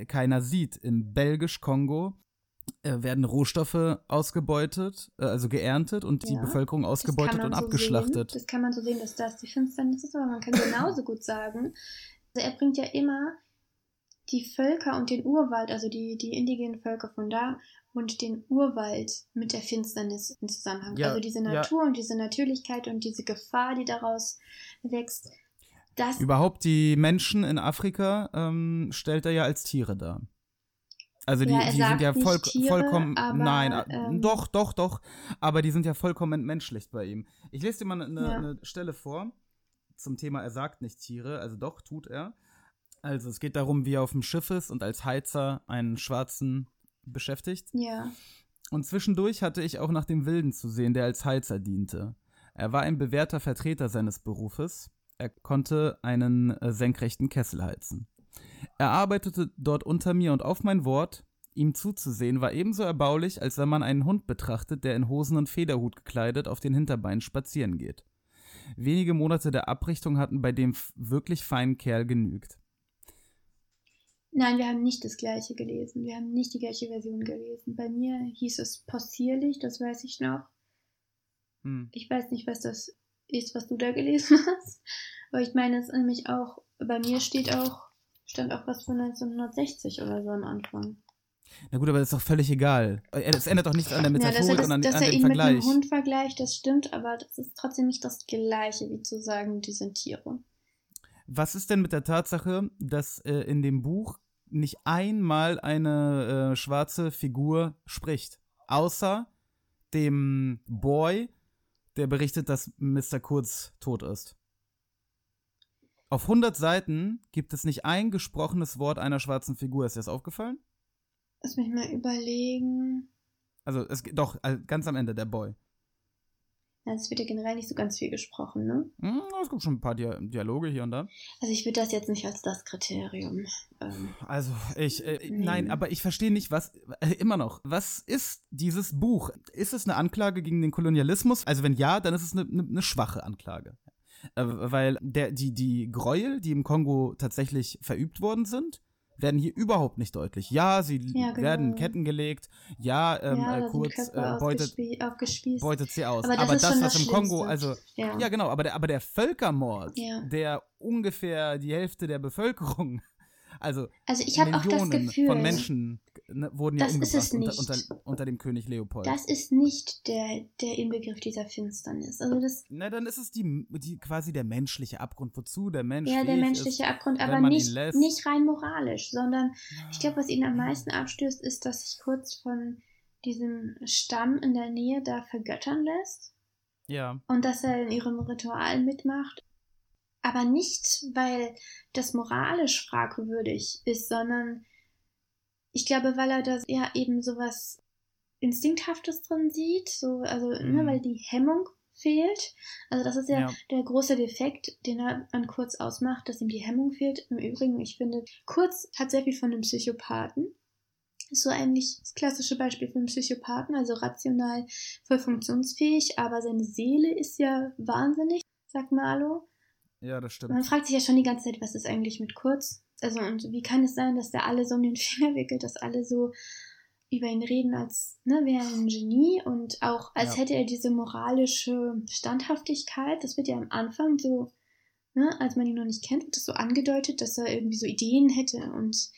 keiner sieht. Im Belgisch-Kongo äh, werden Rohstoffe ausgebeutet, äh, also geerntet und die Ja, Bevölkerung Das kann ausgebeutet und so abgeschlachtet. Sehen. Das kann man so sehen, dass das die Finsternis ist, aber man kann genauso gut sagen, also er bringt ja immer die Völker und den Urwald, also die, die indigenen Völker von da und den Urwald mit der Finsternis in Zusammenhang. Ja, also diese ja. Natur und diese Natürlichkeit und diese Gefahr, die daraus wächst, das Überhaupt die Menschen in Afrika ähm, stellt er ja als Tiere dar. Also die, Ja, die sind ja voll, Tiere, vollkommen. aber, nein, äh, ähm, doch, doch, doch. Aber die sind ja vollkommen entmenschlicht bei ihm. Ich lese dir mal eine, Ja. eine Stelle vor zum Thema, er sagt nicht Tiere, also doch, tut er. Also es geht darum, wie er auf dem Schiff ist und als Heizer einen schwarzen beschäftigt. Ja. Und zwischendurch hatte ich auch nach dem Wilden zu sehen, der als Heizer diente. Er war ein bewährter Vertreter seines Berufes. Er konnte einen äh, senkrechten Kessel heizen. Er arbeitete dort unter mir und auf mein Wort, ihm zuzusehen, war ebenso erbaulich, als wenn man einen Hund betrachtet, der in Hosen und Federhut gekleidet auf den Hinterbeinen spazieren geht. Wenige Monate der Abrichtung hatten bei dem wirklich feinen Kerl genügt. Nein, wir haben nicht das gleiche gelesen. Wir haben nicht die gleiche Version gelesen. Bei mir hieß es possierlich, das weiß ich noch. Hm. Ich weiß nicht, was das ist, was du da gelesen hast. Aber ich meine, es ist nämlich auch, bei mir steht auch, stand auch was von 1960 oder so am Anfang. Na gut, aber das ist doch völlig egal. Äh, Es ändert doch nichts an der ja, dass er, Metaphorik das, und an, dass an er dem ihn mit einem Vergleich. Hund vergleicht, das stimmt, aber das ist trotzdem nicht das Gleiche, wie zu sagen, die sind Tiere. Was ist denn mit der Tatsache, dass äh, in dem Buch nicht einmal eine äh, schwarze Figur spricht? Außer dem Boy, der berichtet, dass Mr. Kurz tot ist. Auf 100 Seiten gibt es nicht ein gesprochenes Wort einer schwarzen Figur. Ist dir das aufgefallen? Lass mich mal überlegen. Also, es, doch, ganz am Ende, der Boy. Ja, es wird ja generell nicht so ganz viel gesprochen, ne? Hm, es gibt schon ein paar Dia Dialoge hier und da. Also ich würde das jetzt nicht als das Kriterium. Ähm, Also, ich, äh, nein, aber ich verstehe nicht, was, äh, immer noch, was ist dieses Buch? Ist es eine Anklage gegen den Kolonialismus? Also, wenn ja, dann ist es eine, eine, eine schwache Anklage. Äh, weil der, die, die Gräuel, die im Kongo tatsächlich verübt worden sind, werden hier überhaupt nicht deutlich. Ja, sie Ja, genau. werden in Ketten gelegt, ja, ähm, ja, äh, kurz äh, beutet, beutet sie aus. Aber Aber das das, ist schon was das im Kongo, also ja. ja, genau, aber der, aber der Völkermord, der ungefähr die Hälfte der Bevölkerung, also Also ich habe auch das Millionen Gefühl, von Menschen ne, wurden ja umgebracht es unter, nicht. unter, unter dem König Leopold. das ist nicht der, der Inbegriff dieser Finsternis. Also das, Na, dann ist es die, die quasi der menschliche Abgrund, wozu der Mensch ja, der menschliche ist. Abgrund, aber nicht, nicht rein moralisch, sondern ich glaube, was ihn am meisten abstößt, ist, dass sich kurz von diesem Stamm in der Nähe da vergöttern lässt. Ja, und dass er in ihrem Ritual mitmacht. Aber nicht, weil das moralisch fragwürdig ist, sondern ich glaube, weil er da ja eben sowas Instinkthaftes drin sieht, so, also, ne, Mhm. weil die Hemmung fehlt. Also das ist ja, Ja. der große Defekt, den er an Kurz ausmacht, dass ihm die Hemmung fehlt. Im Übrigen, ich finde, Kurz hat sehr viel von einem Psychopathen. Ist so eigentlich das klassische Beispiel für einen Psychopathen, also rational voll funktionsfähig, aber seine Seele ist ja wahnsinnig, sagt Marlo. Ja, das stimmt. Man fragt sich ja schon die ganze Zeit, was ist eigentlich mit Kurz? Also, und wie kann es sein, dass der alle so um den Finger wickelt, dass alle so über ihn reden, als ne, wäre er ein Genie und auch als Ja. hätte er diese moralische Standhaftigkeit. Das wird ja am Anfang so, ne, als man ihn noch nicht kennt, wird das so angedeutet, dass er irgendwie so Ideen hätte und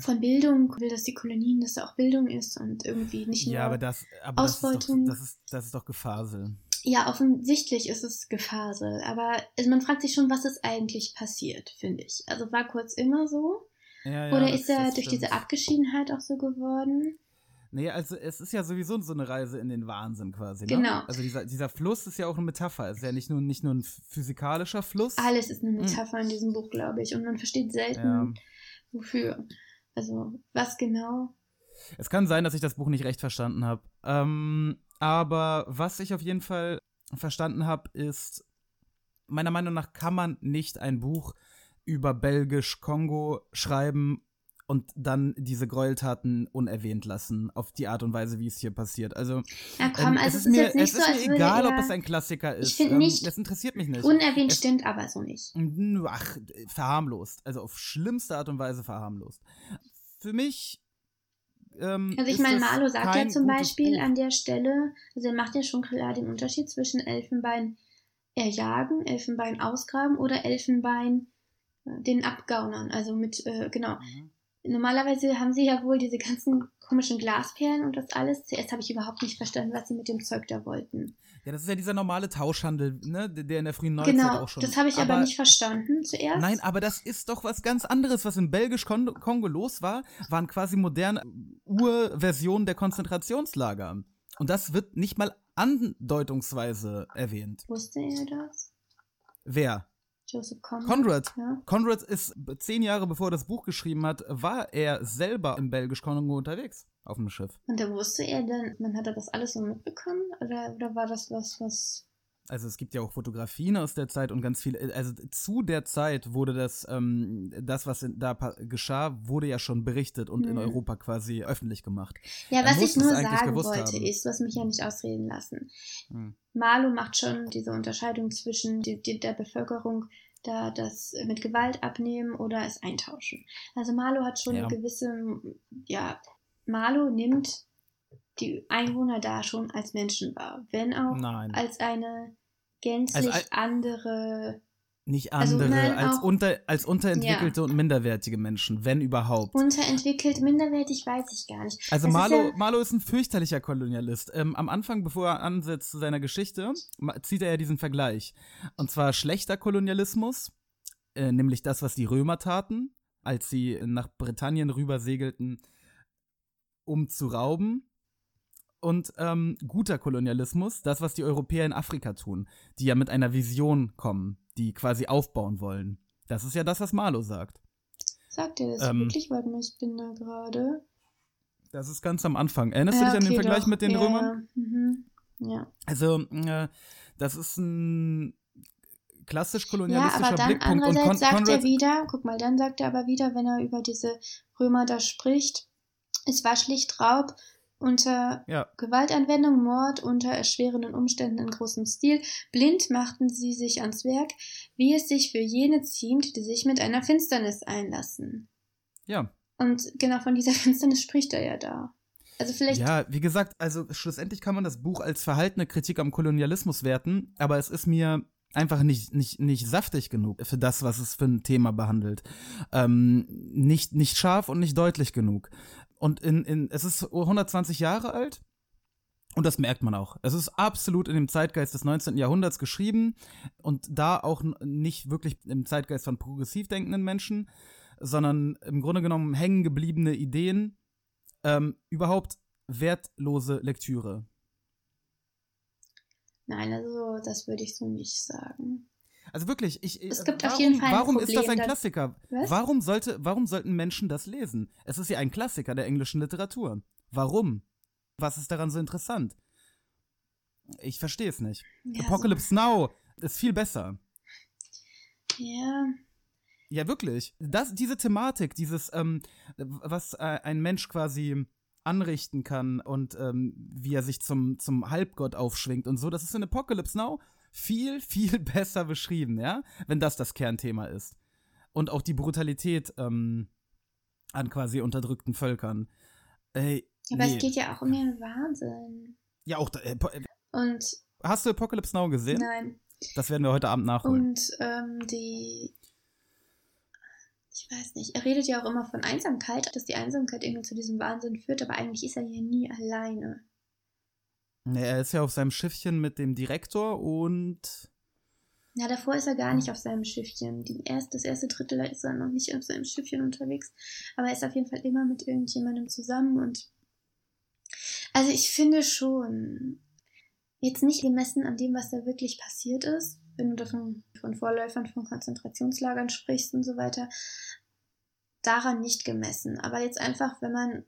von Bildung will, dass die Kolonien, dass da auch Bildung ist und irgendwie nicht nur. Ja, aber das, aber das ist, doch, Ausbeutung. das, ist, das ist doch Gefasel. Ja, offensichtlich ist es Gefasel, aber also man fragt sich schon, was ist eigentlich passiert, finde ich. Also war kurz immer so? Ja, ja, Oder das- ist er das durch stimmt. diese Abgeschiedenheit auch so geworden? Nee, also es ist ja sowieso so eine Reise in den Wahnsinn quasi. Ne? Genau. Also dieser, dieser Fluss ist ja auch eine Metapher. Es ist ja nicht nur, nicht nur ein physikalischer Fluss. Alles ist eine Metapher in diesem Buch, glaube ich, und man versteht selten, Ja. wofür. Also, was genau? Es kann sein, dass ich das Buch nicht recht verstanden habe. Ähm, aber was ich auf jeden Fall verstanden habe, ist, meiner Meinung nach kann man nicht ein Buch über Belgisch-Kongo schreiben und dann diese Gräueltaten unerwähnt lassen, auf die Art und Weise, wie es hier passiert. Also, Na komm, ähm, also es ist mir, jetzt nicht es so, ist als mir egal, ob es ein Klassiker ist. find ähm, nicht- Das interessiert mich nicht. unerwähnt Es- stimmt aber so nicht. Nö, Ach, verharmlost. Also auf schlimmste Art und Weise verharmlost. Für mich. Ähm, Also ich meine, Marlo sagt ja zum Beispiel an der Stelle, also er macht ja schon klar den Unterschied zwischen Elfenbein erjagen, Elfenbein ausgraben oder Elfenbein äh, den abgaunern. Also mit, äh, genau. Mhm. Normalerweise haben sie ja wohl diese ganzen komischen Glasperlen und das alles. Zuerst habe ich überhaupt nicht verstanden, was sie mit dem Zeug da wollten. Ja, das ist ja dieser normale Tauschhandel, ne, der in der frühen Neuzeit genau, auch schon. das habe ich aber, nicht verstanden zuerst. Nein, aber das ist doch was ganz anderes, was in Belgisch-Kongo los war, waren quasi moderne Urversionen der Konzentrationslager. Und das wird nicht mal andeutungsweise erwähnt. Wusste er das? Wer? Joseph Conrad. Conrad. Ja. Conrad ist zehn Jahre bevor er das Buch geschrieben hat, war er selber im belgisch-Kongo unterwegs auf dem Schiff. Und da wusste er dann, man hatte das alles so mitbekommen? Oder, oder war das was, was. Also es gibt ja auch Fotografien aus der Zeit und ganz viele. Also zu der Zeit wurde das, ähm, das was in, da geschah, wurde ja schon berichtet und in Hm. Europa quasi öffentlich gemacht. Ja, Er was ich nur sagen wollte, haben. ist, du hast mich ja nicht ausreden lassen. Hm. Marlow macht schon diese Unterscheidung zwischen die, die, der Bevölkerung, da das mit Gewalt abnehmen oder es eintauschen. Also Marlow hat schon Ja. eine gewisse, ja, Marlow nimmt die Einwohner da schon als Menschen wahr, wenn auch Nein. als eine gänzlich Also, andere, Nicht also andere, nein, als, unter, als unterentwickelte und minderwertige Menschen, wenn überhaupt. unterentwickelt, minderwertig, weiß ich gar nicht. Also Das ist Marlow, ja- Marlow ist ein fürchterlicher Kolonialist. Ähm, am Anfang, bevor er ansetzt zu seiner Geschichte, zieht er ja diesen Vergleich. Und zwar schlechter Kolonialismus, äh, nämlich das, was die Römer taten, als sie nach Britannien rüber segelten, um zu rauben. Und ähm, guter Kolonialismus, das, was die Europäer in Afrika tun, die ja mit einer Vision kommen, die quasi aufbauen wollen. Das ist ja das, was Marlow sagt. Sagt ihr das Ähm, wirklich? Warte mal, ich bin da gerade. Das ist ganz am Anfang. Erinnerst du Ja, dich an den okay, Vergleich doch. mit den ja, Römern? Ja. Mhm. ja. Also, äh, das ist ein klassisch Ja, kolonialistischer aber dann Blickpunkt. Und andererseits Con sagt er wieder, guck mal, dann sagt er aber wieder, wenn er über diese Römer da spricht, es war schlicht Raub unter ja, Gewaltanwendung, Mord unter erschwerenden Umständen in großem Stil. Blind machten sie sich ans Werk, wie es sich für jene ziemt, die sich mit einer Finsternis einlassen. ja. Und genau von dieser Finsternis spricht er ja da. Also vielleicht Ja, wie gesagt, also schlussendlich kann man das Buch als verhaltene Kritik am Kolonialismus werten, aber es ist mir einfach nicht, nicht, nicht saftig genug für das, was es für ein Thema behandelt. Ähm, nicht, nicht scharf und nicht deutlich genug. Und in, in, es ist 120 Jahre alt und das merkt man auch. Es ist absolut in dem Zeitgeist des 19. Jahrhunderts geschrieben und da auch nicht wirklich im Zeitgeist von progressiv denkenden Menschen, sondern im Grunde genommen hängen gebliebene Ideen, ähm, überhaupt wertlose Lektüre. Nein, also das würde ich so nicht sagen. Also wirklich, ich. Es gibt auf warum, jeden Fall ein Warum ist das Problem, ein Klassiker? Was? Warum sollte, warum sollten Menschen das lesen? Es ist ja ein Klassiker der englischen Literatur. Warum? Was ist daran so interessant? Ich verstehe es nicht. Ja, Apocalypse Now ist viel besser. So, ja, Ja, wirklich. Das, diese Thematik, dieses, ähm, was äh, ein Mensch quasi anrichten kann und ähm, wie er sich zum, zum Halbgott aufschwingt und so, das ist in Apocalypse Now viel, viel besser beschrieben, ja, wenn das das Kernthema ist. Und auch die Brutalität ähm, an quasi unterdrückten Völkern. Ey, aber nee. es geht ja auch um den Wahnsinn. Ja, auch, da- äh, äh, Und hast du Apocalypse Now gesehen? nein. Das werden wir heute Abend nachholen. Und ähm, die. Ich weiß nicht, er redet ja auch immer von Einsamkeit, dass die Einsamkeit irgendwie zu diesem Wahnsinn führt, aber eigentlich ist er hier nie alleine. Nee, er ist ja auf seinem Schiffchen mit dem Direktor und Ja, davor ist er gar nicht auf seinem Schiffchen. Die erst, das erste Drittel ist er noch nicht auf seinem Schiffchen unterwegs. Aber er ist auf jeden Fall immer mit irgendjemandem zusammen und. Also ich finde schon, jetzt nicht gemessen an dem, was da wirklich passiert ist, wenn du davon von Vorläufern von Konzentrationslagern sprichst und so weiter, daran nicht gemessen. Aber jetzt einfach, wenn man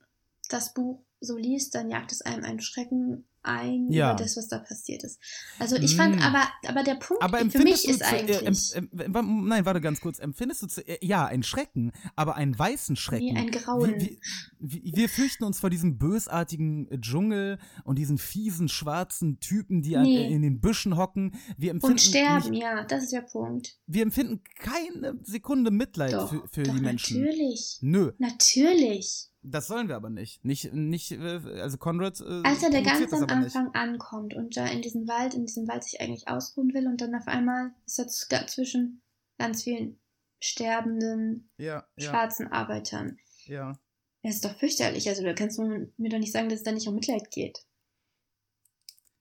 das Buch so liest, dann jagt es einem einen Schrecken ein Ja. über das, was da passiert ist. Also ich fand Mm. aber, aber der Punkt Aber für mich ist zu, eigentlich Äh, em, em, nein, warte ganz kurz. Empfindest du zu, äh, ja ein Schrecken, aber einen weißen Schrecken? wie ein Grauen. Wir, wir, wir, fürchten uns vor diesem bösartigen äh, Dschungel und diesen fiesen schwarzen Typen, die an, Nee. äh, in den Büschen hocken. Wir empfinden und sterben, Nicht, ja, das ist der Punkt. wir empfinden keine Sekunde Mitleid Doch, für, für doch die Menschen. natürlich. Nö, Natürlich. Das sollen wir aber nicht. Nicht, nicht äh, also Conrad. Äh, Als er provoziert ganz am aber nicht. Anfang ankommt und da in diesem Wald, in diesem Wald sich eigentlich ausruhen will und dann auf einmal ist er z- zwischen ganz vielen sterbenden Ja, ja, schwarzen Arbeitern. ja. Das ist doch fürchterlich. Also da kannst du mir doch nicht sagen, dass es da nicht um Mitleid geht.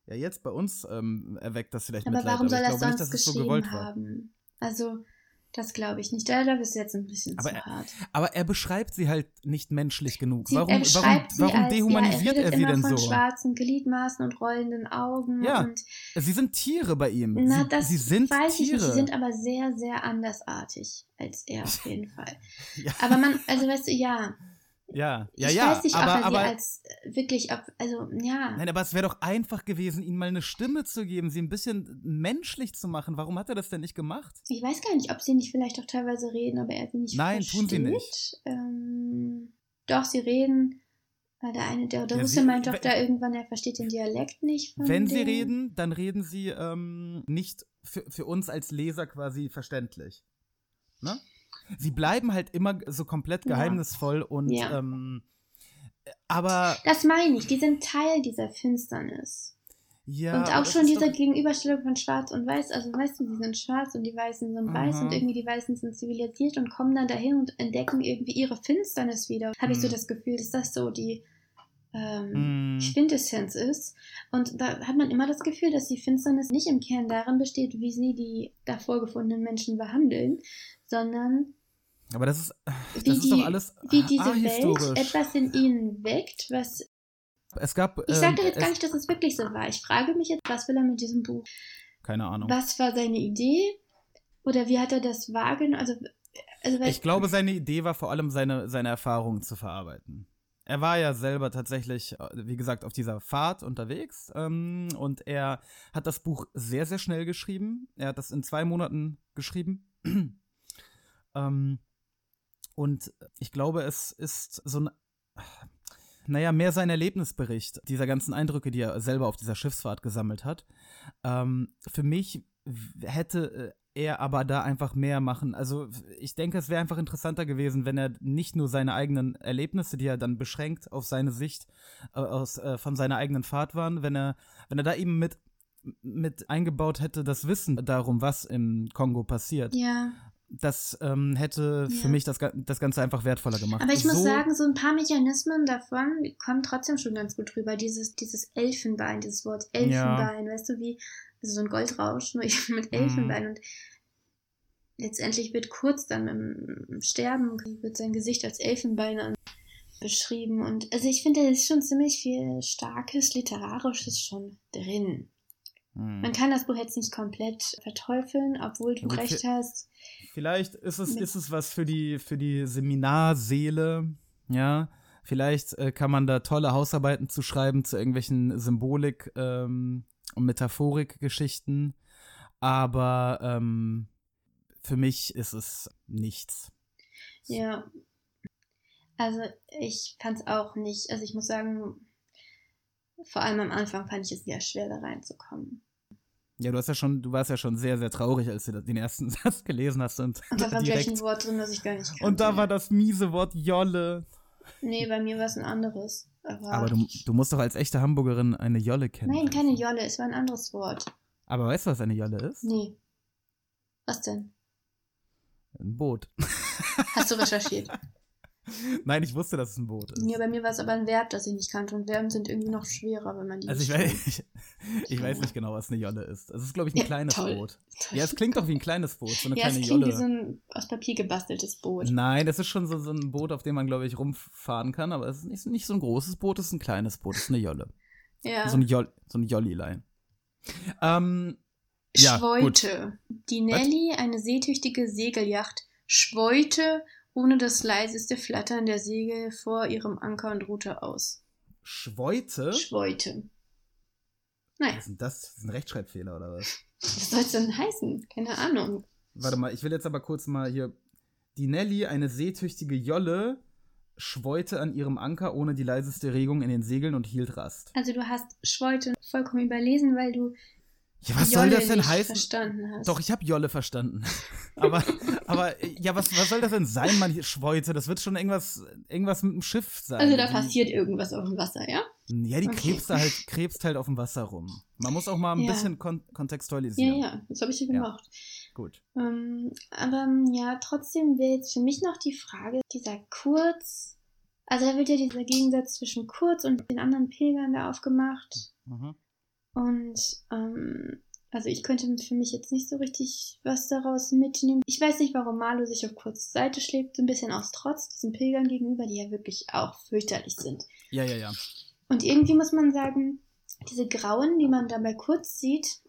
Ja, jetzt bei uns ähm, erweckt das vielleicht Aber Mitleid, warum aber soll ich das glaube nicht, sonst dass es so gewollt war. haben? Also Das glaube ich nicht. Da, da bist du jetzt ein bisschen Aber zu er- hart. Aber er beschreibt sie halt nicht menschlich genug. Sie, warum er warum, warum als, dehumanisiert ja, er, er, sie denn von so? schwarzen Gliedmaßen und rollenden Augen Ja, und Sie sind Tiere bei ihm. na, sie, das sie sind weiß ich Tiere. nicht. Sie sind aber sehr, sehr andersartig als er auf jeden Fall. Ja. Aber man, also weißt du, ja. Ja, ja, ich ja. weiß nicht, aber, ob er aber, sie als wirklich, ob, also ja. Nein, aber es wäre doch einfach gewesen, ihnen mal eine Stimme zu geben, sie ein bisschen menschlich zu machen. Warum hat er das denn nicht gemacht? Ich weiß gar nicht, ob sie nicht vielleicht auch teilweise reden, aber er sie nicht Nein, versteht. tun sie nicht. Ähm, doch, sie reden. Weil Der eine, der, der Ja, Russe sie- meint doch da irgendwann, er versteht den Dialekt nicht. Von Wenn sie denen. reden, dann reden sie ähm, nicht für, für uns als Leser quasi verständlich. Ne? Sie bleiben halt immer so komplett Ja. geheimnisvoll und Ja. ähm, aber Das meine ich, die sind Teil dieser Finsternis. ja. und auch schon diese doch- Gegenüberstellung von Schwarz und Weiß. Also, weißt du, sie sind schwarz und die Weißen sind weiß Aha. und irgendwie die Weißen sind zivilisiert und kommen dann dahin und entdecken irgendwie ihre Finsternis wieder. Habe ich so Hm. das Gefühl, dass das so die ähm, Hm. Quintessenz ist. Und da hat man immer das Gefühl, dass die Finsternis nicht im Kern darin besteht, wie sie die davor gefundenen Menschen behandeln, sondern Aber das ist, das wie, ist die, doch alles wie diese ahistorisch. Welt etwas in ihnen weckt, was Es gab. ich ähm, sage jetzt es, gar nicht, dass es wirklich so war. Ich frage mich jetzt, was will er mit diesem Buch? Keine Ahnung. Was war seine Idee? Oder wie hat er das wahrgenommen? Also, also Ich glaube, seine Idee war vor allem, seine, seine Erfahrungen zu verarbeiten. Er war ja selber tatsächlich, äh, wie gesagt, auf dieser Fahrt unterwegs ähm, und er hat das Buch sehr, sehr schnell geschrieben. Er hat das in zwei Monaten geschrieben. ähm, und ich glaube, es ist so ein, naja, mehr sein Erlebnisbericht dieser ganzen Eindrücke, die er selber auf dieser Schiffsfahrt gesammelt hat. Ähm, für mich hätte äh, er aber da einfach mehr machen. Also ich denke, es wäre einfach interessanter gewesen, wenn er nicht nur seine eigenen Erlebnisse, die er dann beschränkt auf seine Sicht äh, aus, äh, von seiner eigenen Fahrt waren, wenn er, wenn er da eben mit, mit eingebaut hätte, das Wissen darum, was im Kongo passiert. ja. Das ähm, hätte für Ja. mich das, das Ganze einfach wertvoller gemacht. Aber ich muss so, sagen, so ein paar Mechanismen davon kommen trotzdem schon ganz gut rüber. Dieses, dieses Elfenbein, dieses Wort Elfenbein, weißt du, wie, also so ein Goldrausch, nur eben mit Mhm. Elfenbein. Und letztendlich wird kurz dann im, Sterben, wird sein Gesicht als Elfenbein beschrieben. Und also ich finde, da ist schon ziemlich viel starkes Literarisches schon drin. Hm. Man kann das Buch jetzt nicht komplett verteufeln, obwohl du gut, recht hast. Vielleicht ist es, ist es was für die, für die Seminarseele, ja. Vielleicht äh, kann man da tolle Hausarbeiten zu schreiben zu irgendwelchen Symbolik- ähm, und Metaphorik-Geschichten. Aber ähm, für mich ist es nichts. Ja. Also ich fand es auch nicht, also ich muss sagen, vor allem am Anfang fand ich es sehr schwer, da reinzukommen. Ja, du hast ja schon, du warst ja schon sehr, sehr traurig, als du den ersten Satz gelesen hast und, Und da war gleich ein direkt. Wort drin, das ich gar nicht kannte. Und da war das miese Wort Jolle. Nee, bei mir war es ein anderes. Aber, Aber du, du musst doch als echte Hamburgerin eine Jolle kennen. Nein, keine Jolle, es war ein anderes Wort. Aber weißt du, was eine Jolle ist? Nee. Was denn? Ein Boot. Hast du recherchiert? Nein, ich wusste, dass es ein Boot ist. ja, bei mir war es aber ein Verb, das ich nicht kannte. Und Verben sind irgendwie noch schwerer, wenn man die Also ich weiß, ich, ich weiß nicht genau, was eine Jolle ist. Es ist, glaube ich, ein Ja, kleines toll. Boot. Ja, es klingt doch wie ein kleines Boot, so eine Ja, es kleine klingt Jolle. wie so ein aus Papier gebasteltes Boot. Nein, das ist schon so, so ein Boot, auf dem man, glaube ich, rumfahren kann, aber es ist nicht, nicht so ein großes Boot, es ist ein kleines Boot, es ist eine Jolle. Ja. So eine, Joll, so eine Jollilein. Ähm, ja, gut. Schwoite. Die Nelly, eine seetüchtige Segelyacht, schwoite ohne das leiseste Flattern der Segel vor ihrem Anker und ruhte aus. Schwoite? Schwoite. Naja, Was ist denn das? Das ist ein Rechtschreibfehler oder was? was soll es denn heißen? Keine Ahnung. Warte mal, ich will jetzt aber kurz mal hier. Die Nelly, eine seetüchtige Jolle, schweute an ihrem Anker ohne die leiseste Regung in den Segeln und hielt Rast. Also du hast Schwoite vollkommen überlesen, weil du Ja, was soll Jolle das denn heißen? Doch, ich habe Jolle verstanden. aber, aber, ja, was, was soll das denn sein, man Schweute? Das wird schon irgendwas, irgendwas mit dem Schiff sein. Also da passiert irgendwas auf dem Wasser, ja? Ja, die Okay. krebst da halt, krebst halt auf dem Wasser rum. Man muss auch mal ein Ja. bisschen kon Ja, kontextualisieren. ja, das habe ich ja Ja. gemacht. Gut. Ähm, aber ähm, ja, trotzdem wäre jetzt für mich noch die Frage, dieser Kurz, also da wird ja dieser Gegensatz zwischen Kurz und den anderen Pilgern da aufgemacht. Mhm. Und ähm, Also ich könnte für mich jetzt nicht so richtig was daraus mitnehmen. Ich weiß nicht, warum Marlo sich auf kurze Seite schlägt, so ein bisschen aus Trotz diesen Pilgern gegenüber, die ja wirklich auch fürchterlich sind. Ja, ja, ja. Und irgendwie muss man sagen, diese Grauen, die man dabei kurz sieht,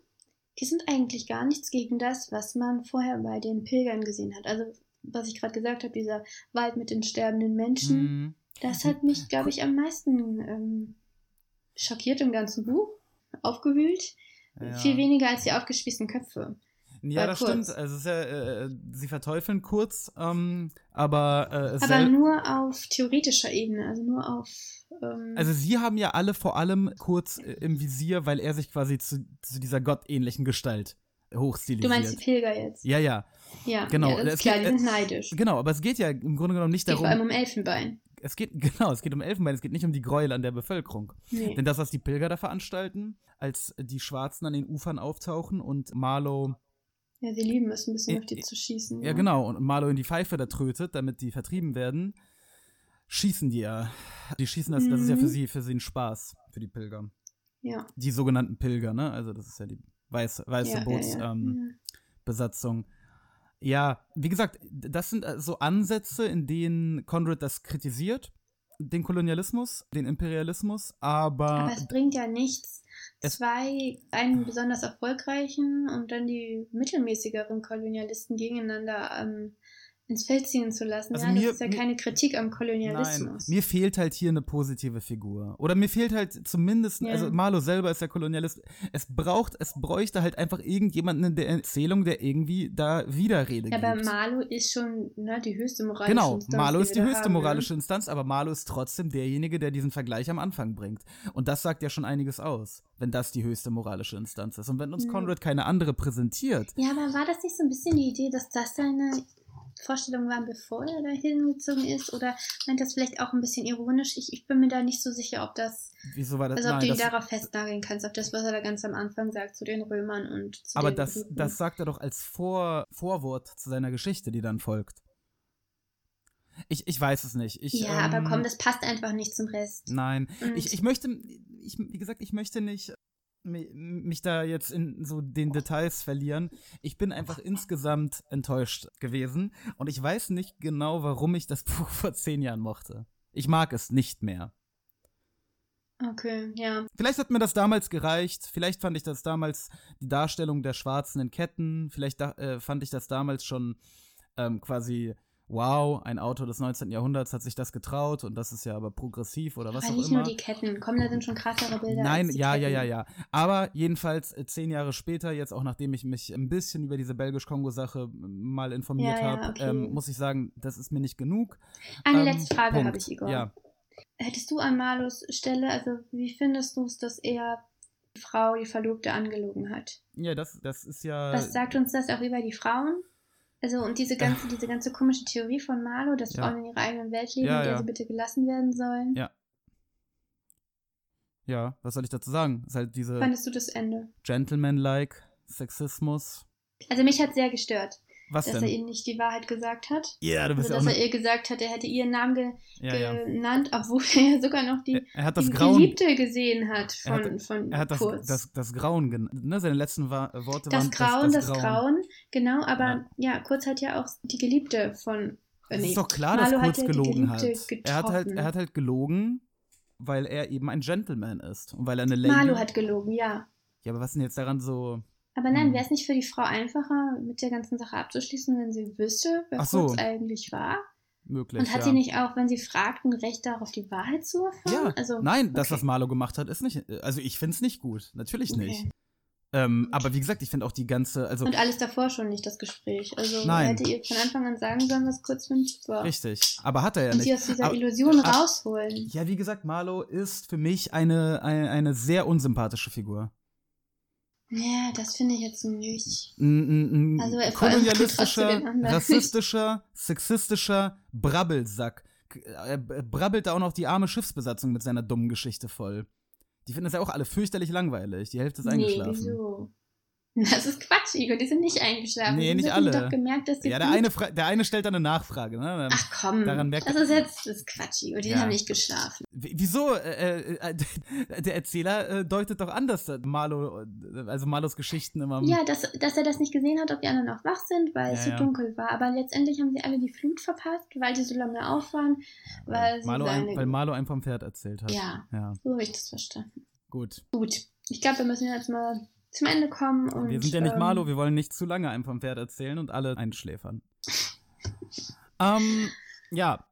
die sind eigentlich gar nichts gegen das, was man vorher bei den Pilgern gesehen hat. Also, was ich gerade gesagt habe, dieser Wald mit den sterbenden Menschen, Mhm. das hat mich, glaube ich, am meisten ähm, schockiert im ganzen Buch, aufgewühlt. Ja. Viel weniger als die aufgespießten Köpfe. Ja, Bei das Kurz. stimmt. Also es ist ja, äh, sie verteufeln kurz, ähm, aber äh, Aber sel- nur auf theoretischer Ebene, also nur auf. Ähm, also sie haben ja alle vor allem kurz äh, im Visier, weil er sich quasi zu, zu dieser gottähnlichen Gestalt hochstilisiert. du meinst die Pilger jetzt? ja, ja, Ja, genau. Ja, das Es ist klar, die sind neidisch. genau. Aber es geht ja im Grunde genommen nicht Geht vor allem darum. um Elfenbein. Es geht genau, es geht um Elfenbein. Es geht nicht um die Gräuel an der Bevölkerung. Nee. Denn das, was die Pilger da veranstalten, als die Schwarzen an den Ufern auftauchen und Marlow Ja, sie lieben es, ein bisschen Äh, auf die zu schießen. Ja, genau. Und Marlow in die Pfeife da trötet, damit die vertrieben werden, schießen die ja. Die schießen das, das ist ja für Mhm. sie, für sie ein Spaß, für die Pilger. Ja. Die sogenannten Pilger, ne? Also das ist ja die weiße, weiße ja, Bootsbesatzung. ja, ja. Ähm. Ja, wie gesagt, das sind äh, so Ansätze, in denen Conrad das kritisiert, den Kolonialismus, den Imperialismus, aber, Aber es bringt ja nichts, zwei, einen besonders erfolgreichen und dann die mittelmäßigeren Kolonialisten gegeneinander ähm, ins Feld ziehen zu lassen. Also ja, mir- das ist ja mir- keine Kritik am Nein, Kolonialismus. mir fehlt halt hier eine positive Figur. Oder mir fehlt halt zumindest, Ja. also Marlow selber ist der Kolonialist. Es braucht, es bräuchte halt einfach irgendjemanden in der Erzählung, der irgendwie da Widerrede ja, aber gibt. Marlo ist schon ne, die höchste moralische Genau, Instanz, Marlow ist die höchste haben, ne? moralische Instanz, aber Marlow ist trotzdem derjenige, der diesen Vergleich am Anfang bringt. Und das sagt ja schon einiges aus, wenn das die höchste moralische Instanz ist. Und wenn uns Mhm. Conrad keine andere präsentiert, Ja, aber war das nicht so ein bisschen die Idee, dass das seine Vorstellung war, bevor er da hingezogen ist? Oder meint das vielleicht auch ein bisschen ironisch? Ich, ich bin mir da nicht so sicher, ob das, wieso war das? also ob nein, du ihn darauf festnageln kannst, auf das, was er da ganz am Anfang sagt zu den Römern und zu aber den das, Briten. das sagt er doch als Vor, Vorwort zu seiner Geschichte, die dann folgt. Ich, ich weiß es nicht. Ich, Ja, aber ähm, komm, das passt einfach nicht zum Rest. Nein, ich, ich möchte, ich, wie gesagt, ich möchte nicht mich da jetzt in so den Details verlieren. Ich bin einfach insgesamt enttäuscht gewesen und ich weiß nicht genau, warum ich das Buch vor zehn Jahren mochte. Ich mag es nicht mehr. Okay, ja. Vielleicht hat mir das damals gereicht. Vielleicht fand ich das damals die Darstellung der Schwarzen in Ketten. Vielleicht da, äh, fand ich das damals schon ähm, quasi, wow, ein Autor des 19. Jahrhunderts hat sich das getraut und das ist ja aber progressiv oder was aber auch nicht immer. nur die Ketten. Komm, da sind schon krassere Bilder. Nein, ja, ja, Ketten. ja, ja. Aber jedenfalls äh, zehn Jahre später, jetzt auch nachdem ich mich ein bisschen über diese Belgisch-Kongo-Sache mal informiert Ja, ja, habe, okay. ähm, muss ich sagen, das ist mir nicht genug. Eine Ähm, letzte Frage habe ich, Igor. Ja. Hättest du an Marlos Stelle, also wie findest du es, dass er die Frau, die Verlobte, angelogen hat? Ja, das, das ist ja. Was sagt uns das auch über die Frauen? Also und diese ganze, diese ganze komische Theorie von Marlo, dass Ja. Frauen in ihrer eigenen Welt leben, Ja, in der ja. sie bitte gelassen werden sollen. Ja. Ja, was soll ich dazu sagen? Ist halt diese Fandest du das Ende? Gentleman-like Sexismus. Also mich hat sehr gestört, Was dass er denn? ihr nicht die Wahrheit gesagt hat. Ja, du bist Also ja auch dass er ne, ihr gesagt hat, er hätte ihren Namen ge ja, ja. genannt, obwohl er ja sogar noch die, Er, er hat das die Grauen. Geliebte gesehen hat Er von, hat- von Er hat das, das, das Grauen genannt. Ne? Seine letzten Wa Worte Das waren Grauen, das, Grauen. genau, aber Ja. ja. Kurz hat ja auch die Geliebte von. äh, Es nee, ist doch klar, Marlo dass hat Kurz die gelogen hat. Er hat, halt. er hat halt gelogen, weil er eben ein Gentleman ist. Und weil er eine Lady. Marlo hat gelogen, ja. ja, aber was ist denn jetzt daran so. Aber nein, Hm. wäre es nicht für die Frau einfacher, mit der ganzen Sache abzuschließen, wenn sie wüsste, wer Ach so. Kurz eigentlich war? möglich? Und hat ja. sie nicht auch, wenn sie fragt, ein Recht darauf, die Wahrheit zu erfahren? Ja, also, nein, das, okay. was Marlo gemacht hat, ist nicht. Also ich finde es nicht gut. Natürlich Okay. nicht. Ähm, aber wie gesagt, ich finde auch die ganze. Also Und alles davor schon nicht das Gespräch. Also Nein. hätte ihr von Anfang an sagen sollen, was kurz war. richtig. Aber hat er ja Und sie nicht. aus dieser aber, Illusion aber- rausholen. Ja, wie gesagt, Marlo ist für mich eine, eine, eine sehr unsympathische Figur. Ja, das finde ich jetzt nicht. Also, er ein vor allem kolonialistischer, rassistischer, sexistischer Brabbelsack. K- Er brabbelt da auch noch die arme Schiffsbesatzung mit seiner dummen Geschichte voll. Die finden das ja auch alle fürchterlich langweilig. Die Hälfte ist Nee, eingeschlafen. wieso? Das ist Quatsch, Igor, die sind nicht eingeschlafen. Nee, nicht alle. doch gemerkt, dass die Ja, der eine, fra- der eine stellt dann eine Nachfrage. Ne? Ach komm, Daran merkt- das ist jetzt das ist Quatsch, Igor, die Ja. haben nicht geschlafen. Wieso? Äh, äh, äh, der Erzähler äh, deutet doch anders dass Marlo, äh, also Marlos Geschichten immer. Ja, dass, dass er das nicht gesehen hat, ob die anderen noch wach sind, weil es Ja, so ja. dunkel war. Aber letztendlich haben sie alle die Flut verpasst, weil die so lange auf waren, weil sie Marlo ein, weil Marlo einem vom Pferd erzählt hat. Ja. ja. so habe ich das verstanden. Gut. Gut, ich glaube, wir müssen jetzt mal zum Ende kommen. Und, wir sind ja nicht ähm, Marlo, wir wollen nicht zu lange einem vom Pferd erzählen und alle einschläfern. ähm, ja.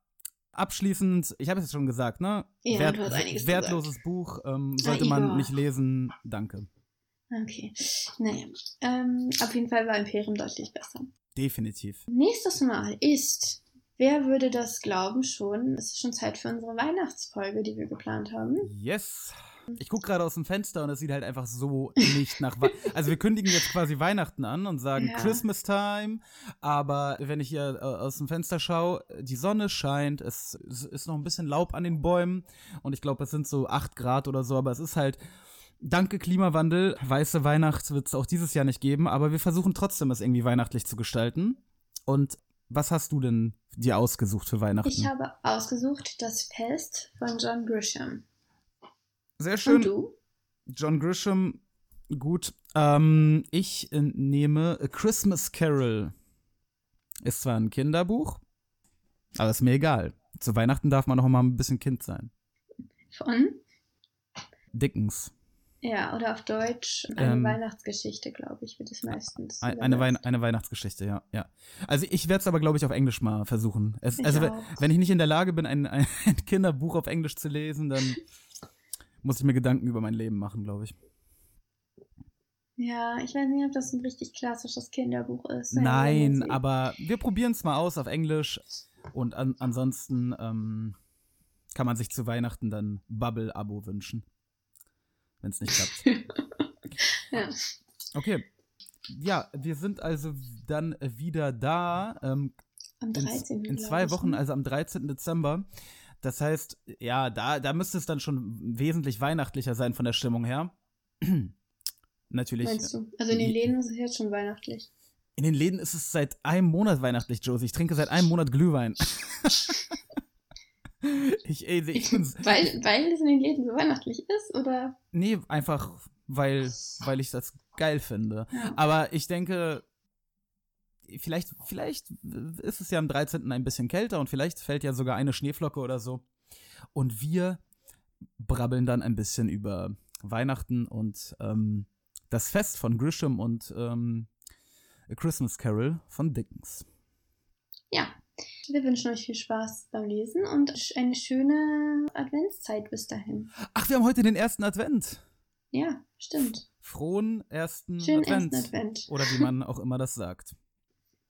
Abschließend, ich habe es schon gesagt, ne? Ja, einiges wertloses Buch, ähm, sollte man Igor. nicht lesen. Danke. Okay, naja. Ähm, auf jeden Fall war Imperium deutlich besser. Definitiv. Nächstes Mal ist, wer würde das glauben schon, es ist schon Zeit für unsere Weihnachtsfolge, die wir geplant haben. Yes. Ich gucke gerade aus dem Fenster und es sieht halt einfach so nicht nach. Wei- also wir kündigen jetzt quasi Weihnachten an und sagen Ja. Christmas Time, aber wenn ich hier äh, aus dem Fenster schaue, die Sonne scheint, es, es ist noch ein bisschen Laub an den Bäumen und ich glaube, es sind so 8 Grad oder so, aber es ist halt. Danke Klimawandel, weiße Weihnacht wird es auch dieses Jahr nicht geben, aber wir versuchen trotzdem, es irgendwie weihnachtlich zu gestalten. Und was hast du denn dir ausgesucht für Weihnachten? Ich habe ausgesucht das Fest von John Grisham. Sehr schön. Und du? John Grisham, gut. Ähm, ich äh, nehme A Christmas Carol. Ist zwar ein Kinderbuch, aber ist mir egal. Zu Weihnachten darf man noch mal ein bisschen Kind sein. Von? Dickens. Ja, oder auf Deutsch eine Ähm, Weihnachtsgeschichte, glaube ich, wird es meistens. Ein- Eine, Wein übersetzt. eine Weihnachtsgeschichte, ja. ja. Also ich werde es aber, glaube ich, auf Englisch mal versuchen. Es, also auch. wenn ich nicht in der Lage bin, ein, ein Kinderbuch auf Englisch zu lesen, dann muss ich mir Gedanken über mein Leben machen, glaube ich. Ja, ich weiß nicht, ob das ein richtig klassisches Kinderbuch ist. Nein, aber wir probieren es mal aus auf Englisch. Und an, ansonsten ähm, kann man sich zu Weihnachten dann Bubble-Abo wünschen. Wenn es nicht klappt. Ja. Okay. Ja, wir sind also dann wieder da. Ähm, Am in, 13. in glaub zwei Wochen, ne? also am 13. Dezember. Das heißt, ja, da, da müsste es dann schon wesentlich weihnachtlicher sein von der Stimmung her. Natürlich. Meinst du? Also in den je- Läden ist es jetzt schon weihnachtlich. In den Läden ist es seit einem Monat weihnachtlich, Josie. Ich trinke seit einem Monat Glühwein. ich, ey, ich bin. Weil, weil es in den Läden so weihnachtlich ist, oder? Nee, einfach, weil, weil ich das geil finde. Ja. Aber ich denke, vielleicht, vielleicht ist es ja am 13. ein bisschen kälter und vielleicht fällt ja sogar eine Schneeflocke oder so. Und wir brabbeln dann ein bisschen über Weihnachten und ähm, das Fest von Grisham und ähm, A Christmas Carol von Dickens. Ja. Wir wünschen euch viel Spaß beim Lesen und eine schöne Adventszeit bis dahin. Ach, wir haben heute den ersten Advent. Ja, stimmt. Frohen ersten Schönen Advent. ersten Advent. Oder wie man auch immer das sagt.